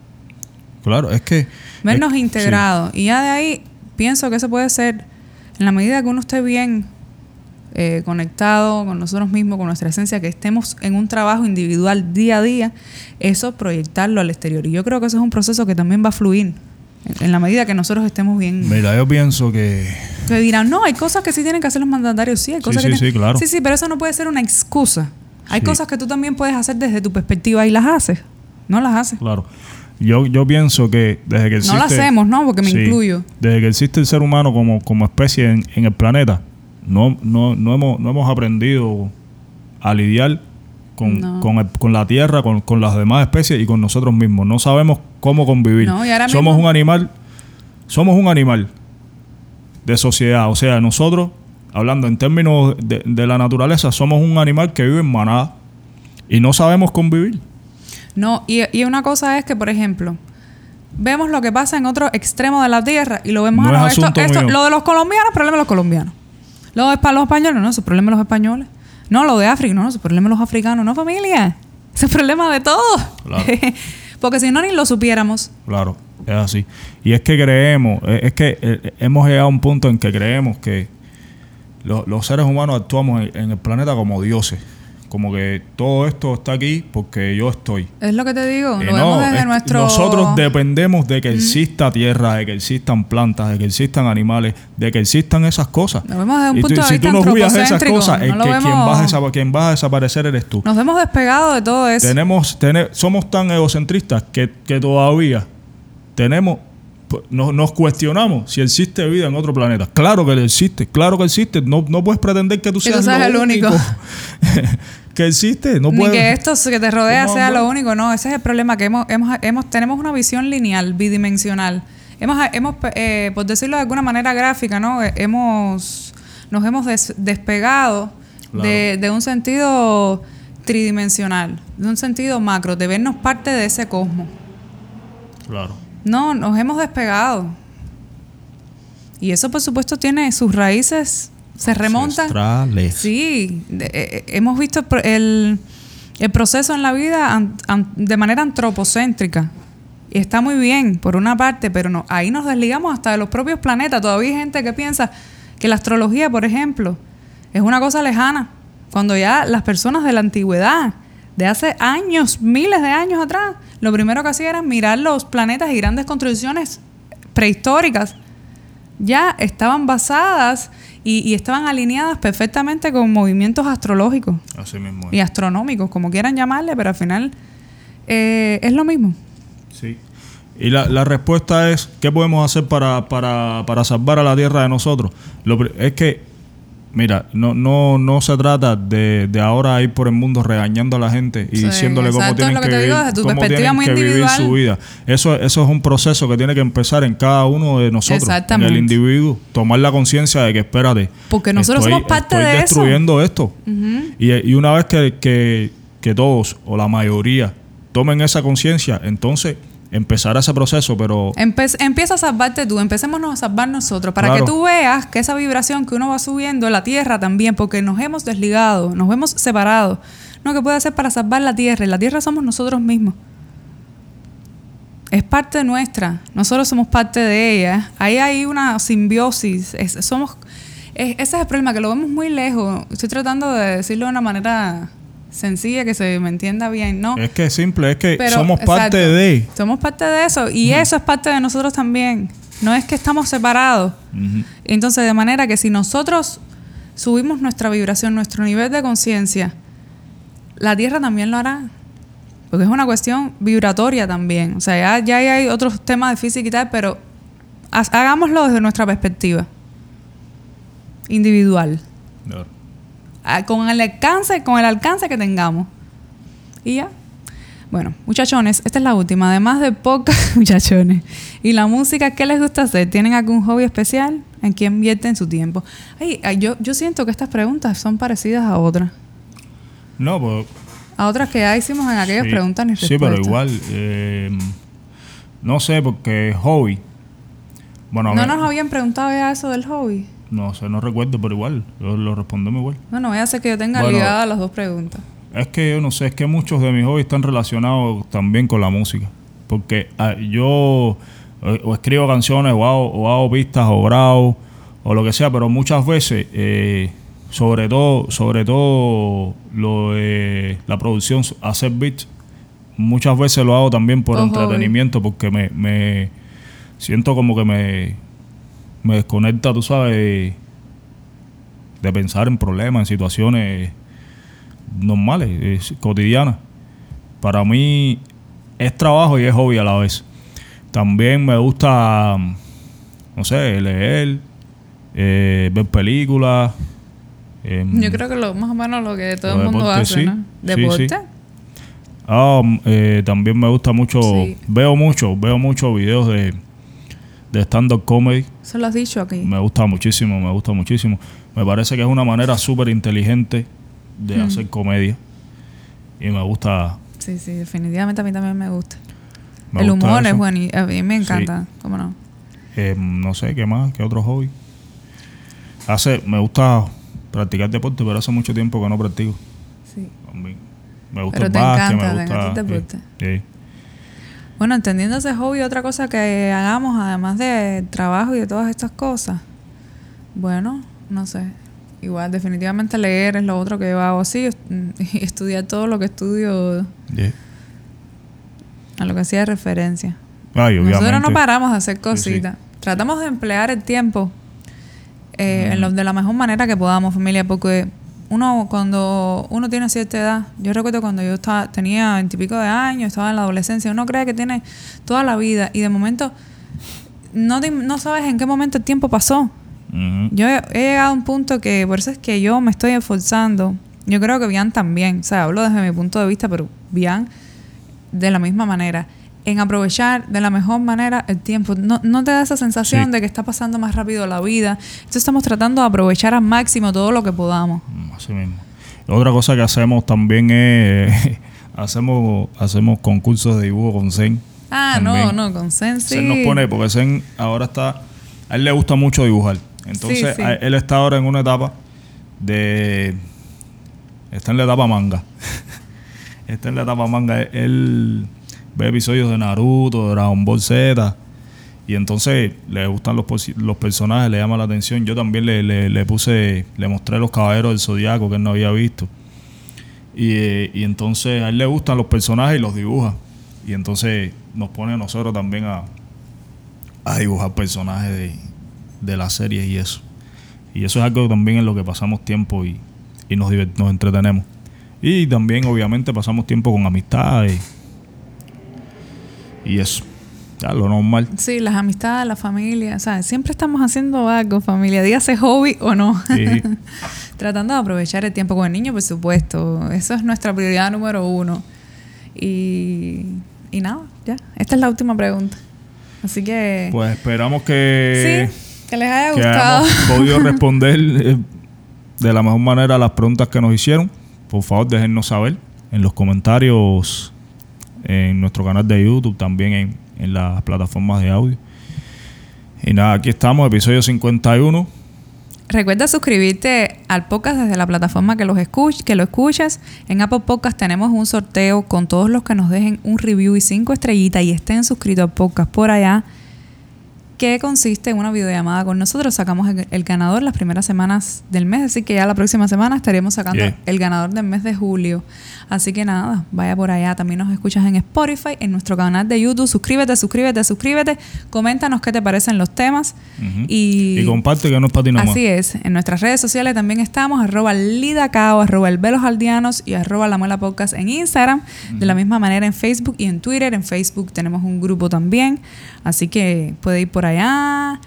Claro, es que... Vernos integrados. Y ya de ahí pienso que eso puede ser, en la medida que uno esté bien eh, conectado con nosotros mismos, con nuestra esencia, que estemos en un trabajo individual día a día, eso proyectarlo al exterior. Y yo creo que eso es un proceso que también va a fluir en la medida que nosotros estemos bien. Mira, yo pienso que. Que dirán, no, hay cosas que sí tienen que hacer los mandatarios, sí, hay cosas sí, que. Sí, sí, claro. Sí, sí, pero eso no puede ser una excusa. Hay cosas que tú también puedes hacer desde tu perspectiva y las haces. No las haces. Claro. Yo, yo pienso que desde que existe. No las hacemos, ¿no? Porque me incluyo. Desde que existe el ser humano como, como especie en, en el planeta, no, no, no, hemos, no hemos aprendido a lidiar con, con, la tierra, con, con, las demás especies y con nosotros mismos. No sabemos cómo convivir. somos un animal, somos un animal de sociedad. O sea, nosotros, hablando en términos de, de la naturaleza, somos un animal que vive en manada y no sabemos convivir. No, y, y una cosa es que, por ejemplo, vemos lo que pasa en otro extremo de la tierra y lo vemos no esto, esto, lo de los colombianos, problema de los colombianos. Lo de los españoles, no, es problema de los españoles. No, lo de África, no, es problema de los africanos, no familia. Ese es problema de todos. [laughs] Porque si no, ni lo supiéramos. Claro, es así. Y es que creemos, es que eh, hemos llegado a un punto en que creemos que los seres humanos actuamos en el planeta como dioses como que todo esto está aquí porque yo estoy. Es lo que te digo, lo vemos desde nuestro... Nosotros dependemos de que exista tierra, de que existan plantas, de que existan animales, de que existan esas cosas. Lo vemos desde un punto de vista Si tú no cuidas esas cosas, que, quien, va a desaparecer eres tú. Nos hemos despegado de todo eso. Tenemos, somos tan egocentristas que, que todavía tenemos pues, nos, cuestionamos si existe vida en otro planeta. Claro que existe, claro que existe. No, no puedes pretender que tú seas, el único. [laughs] que existe. No Ni que esto que te rodea sea lo único. No, ese es el problema, que hemos, hemos, hemos, tenemos una visión lineal, bidimensional. Hemos, hemos eh, por decirlo de alguna manera gráfica, ¿no? Eh, hemos, nos hemos despegado de, de un sentido tridimensional, de un sentido macro, de vernos parte de ese cosmos. Claro. No, nos hemos despegado. Y eso, por supuesto, tiene sus raíces se remonta. Sí, eh, eh, hemos visto el, proceso en la vida de manera antropocéntrica. Y está muy bien, por una parte, pero no, ahí nos desligamos hasta de los propios planetas. Todavía hay gente que piensa que la astrología, por ejemplo, es una cosa lejana. Cuando ya las personas de la antigüedad, de hace años, miles de años atrás, lo primero que hacían era mirar los planetas y grandes construcciones prehistóricas. Ya estaban basadas y, estaban alineadas perfectamente con movimientos astrológicos. Así mismo. Y astronómicos, como quieran llamarle, pero al final eh, es lo mismo. Sí. Y la, la respuesta es, ¿qué podemos hacer para, para, para salvar a la Tierra de nosotros? Lo, es que Mira, no, no, no se trata de, de, ahora ir por el mundo regañando a la gente y diciéndole cómo tienen, que, vivir, cómo tienen que vivir su vida. Eso, eso es un proceso que tiene que empezar en cada uno de nosotros, en el individuo, tomar la conciencia de que espérate. Porque nosotros somos parte estoy de destruyendo esto. y, y, una vez que, que, que todos o la mayoría tomen esa conciencia, entonces empezar ese proceso, pero... empieza a salvarte tú, empecémonos a salvar nosotros, para que tú veas que esa vibración que uno va subiendo, la tierra también, porque nos hemos desligado, nos hemos separado. No, que puede hacer para salvar la tierra? Y la tierra somos nosotros mismos. Es parte nuestra, nosotros somos parte de ella. Ahí hay una simbiosis, somos... ese es el problema, que lo vemos muy lejos. Estoy tratando de decirlo de una manera sencilla, que se me entienda bien, ¿no? Es que es simple, es que somos parte de. Somos parte de eso y eso es parte de nosotros también. No es que estamos separados. Entonces, de manera que si nosotros subimos nuestra vibración, nuestro nivel de conciencia, la Tierra también lo hará. Porque es una cuestión vibratoria también. O sea, ya, ya hay otros temas de física y tal, pero hagámoslo desde nuestra perspectiva individual con el alcance, con el alcance que tengamos. Y ya. Bueno, muchachones, esta es la última. Además de podcast, [laughs] muchachones, y la música, ¿qué les gusta hacer? ¿Tienen algún hobby especial? ¿En qué invierten su tiempo? Ay, ay, yo, yo siento que estas preguntas son parecidas a otras. No, pues. A otras que ya hicimos en aquellas sí, preguntas ni Sí, pero igual. eh, no sé, porque hobby. Bueno, a ¿No ver, nos habían preguntado ya eso del hobby? No sé, no recuerdo, pero igual. Lo, lo respondemos igual. Bueno, voy a hacer que yo tenga Bueno. ligadas las dos preguntas. Es que yo no sé, es que muchos de mis hobbies están relacionados también con la música. Porque ah, yo eh, o escribo canciones o hago, o hago pistas o grabo o lo que sea, pero muchas veces, eh, sobre todo, sobre todo lo de la producción, hacer beats, muchas veces lo hago también por hobby. entretenimiento porque me, me siento como que me, me desconecta, tú sabes, de, pensar en problemas, en situaciones normales, es, cotidianas. Para mí es trabajo y es hobby a la vez. También me gusta, no sé, leer, eh, ver películas. em, Yo creo que lo, más o menos lo que todo el mundo deporte, hace, sí. ¿no? ¿Deporte? sí. Ah, eh, también me gusta mucho, veo mucho, veo muchos videos de, de stand-up comedy. Eso lo has dicho aquí. Me gusta muchísimo, me gusta muchísimo. Me parece que es una manera súper inteligente de Hmm. hacer comedia. Y me gusta. Sí, sí, definitivamente a mí también me gusta. me el gusta humor es bueno y a mí me encanta. ¿Cómo no? Eh, no sé, ¿qué más? ¿Qué otro hobby? Hace, me gusta practicar deporte, pero hace mucho tiempo que no practico. Sí. También. Me gusta Pero el básquet, me gusta. sí, sí. Bueno, entendiendo ese hobby, otra cosa que hagamos, además de trabajo y de todas estas cosas, bueno, no sé. Igual, definitivamente leer es lo otro que yo hago así, [laughs] estudiar todo lo que estudio, Yeah. a lo que hacía referencia. Ay, Nosotros no paramos de hacer sí. cositas. Tratamos de emplear el tiempo eh, en lo- de la mejor manera que podamos, familia, porque uno cuando uno tiene cierta edad, yo recuerdo cuando yo estaba, tenía veintipico de años, estaba en la adolescencia, uno cree que tiene toda la vida y de momento no, te- no sabes en qué momento el tiempo pasó. Yo he, he llegado a un punto que por eso es que yo me estoy esforzando. Yo creo que Bian también, o sea, hablo desde mi punto de vista, pero Bian de la misma manera, en aprovechar de la mejor manera el tiempo. No, no te da esa sensación Sí. de que está pasando más rápido la vida. Entonces estamos tratando de aprovechar al máximo todo lo que podamos. Mm, Así mismo. Otra cosa que hacemos también es [laughs] hacemos hacemos concursos de dibujo con Zen. Ah, no, También. no, con Sensi. Zen nos pone, porque Zen ahora está, a él le gusta mucho dibujar. Entonces, Sí, sí. él está ahora en una etapa de, está en la etapa manga. [laughs] está en la etapa manga. Él ve episodios de Naruto, de Dragon Ball Z. Y entonces le gustan los, los personajes, le llama la atención. Yo también le, le- le puse, le mostré los caballeros del zodiaco que él no había visto. Y, y entonces a él le gustan los personajes y los dibuja. Y entonces nos pone a nosotros también a, a dibujar personajes de, de las series y eso. Y eso es algo también en lo que pasamos tiempo y, y nos, nos entretenemos. Y también, obviamente, pasamos tiempo con amistades y eso. Ya, lo normal. Sí, las amistades, la familia, o sea, siempre estamos haciendo algo, familia, dígase hobby o no. Sí. [laughs] Tratando de aprovechar el tiempo con el niño, por supuesto. Eso es nuestra prioridad número uno. Y, y nada, ya. Esta es la última pregunta. Así que... Pues esperamos que, sí, que les haya que gustado. hayamos [laughs] podido responder eh, de la mejor manera a las preguntas que nos hicieron. Por favor, déjennos saber en los comentarios en nuestro canal de YouTube, también en, en las plataformas de audio. Y nada, aquí estamos, episodio 51. Recuerda suscribirte al podcast desde la plataforma que, los escuch que lo escuchas. En Apple Podcast tenemos un sorteo con todos los que nos dejen un review y cinco estrellitas y estén suscritos al podcast por allá. Que consiste en una videollamada con nosotros. Sacamos el, el ganador las primeras semanas del mes. Así que ya la próxima semana estaremos sacando Yeah. el ganador del mes de julio. Así que nada, vaya por allá. También nos escuchas en Spotify, en nuestro canal de YouTube. Suscríbete, suscríbete, suscríbete. Coméntanos qué te parecen los temas. Y, Y comparte que no es para ti nomás. Así es. En nuestras redes sociales también estamos, arroba lidacao, arroba el velos aldeanos y arroba la muela podcast en Instagram. De la misma manera en Facebook y en Twitter. En Facebook tenemos un grupo también. Así que puede ir por allá,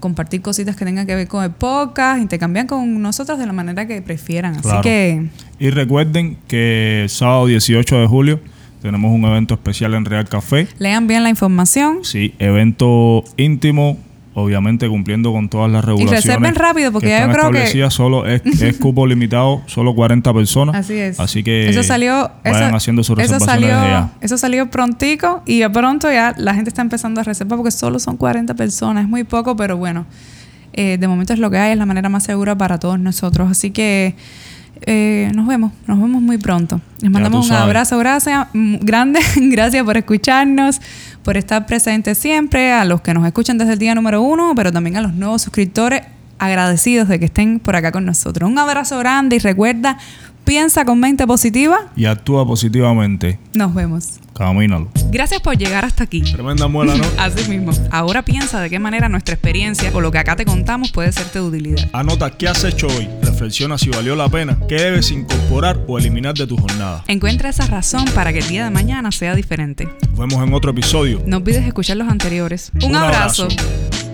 compartir cositas que tengan que ver con el podcast, intercambiar con nosotros de la manera que prefieran. Así que Y recuerden que el sábado 18 de julio tenemos un evento especial en Real Café. Lean bien la información. Sí, evento íntimo, obviamente cumpliendo con todas las regulaciones. Y reserven rápido porque ya yo creo que solo es, [laughs] es, cupo limitado, solo 40 personas. Así es. Así que eso salió, vayan eso, haciendo sus eso reservaciones salió, desde ya. Eso salió prontico y de pronto ya la gente está empezando a reservar porque solo son 40 personas, es muy poco, pero bueno, eh, de momento es lo que hay, es la manera más segura para todos nosotros. Así que eh, nos vemos, nos vemos muy pronto. Les mandamos un abrazo gracias, mm, grande, [laughs] gracias por escucharnos, por estar presentes siempre, a los que nos escuchan desde el día número uno, pero también a los nuevos suscriptores, agradecidos de que estén por acá con nosotros. Un abrazo grande y recuerda, piensa con mente positiva. Y actúa positivamente. Nos vemos. Camínalo. Gracias por llegar hasta aquí. Tremenda muela, ¿no? [laughs] Así mismo. Ahora piensa de qué manera nuestra experiencia o lo que acá te contamos puede serte de utilidad. Anota qué has hecho hoy. Reflexiona si valió la pena. ¿Qué debes incorporar o eliminar de tu jornada? Encuentra esa razón para que el día de mañana sea diferente. Nos vemos en otro episodio. No olvides escuchar los anteriores. Un, Un abrazo. abrazo.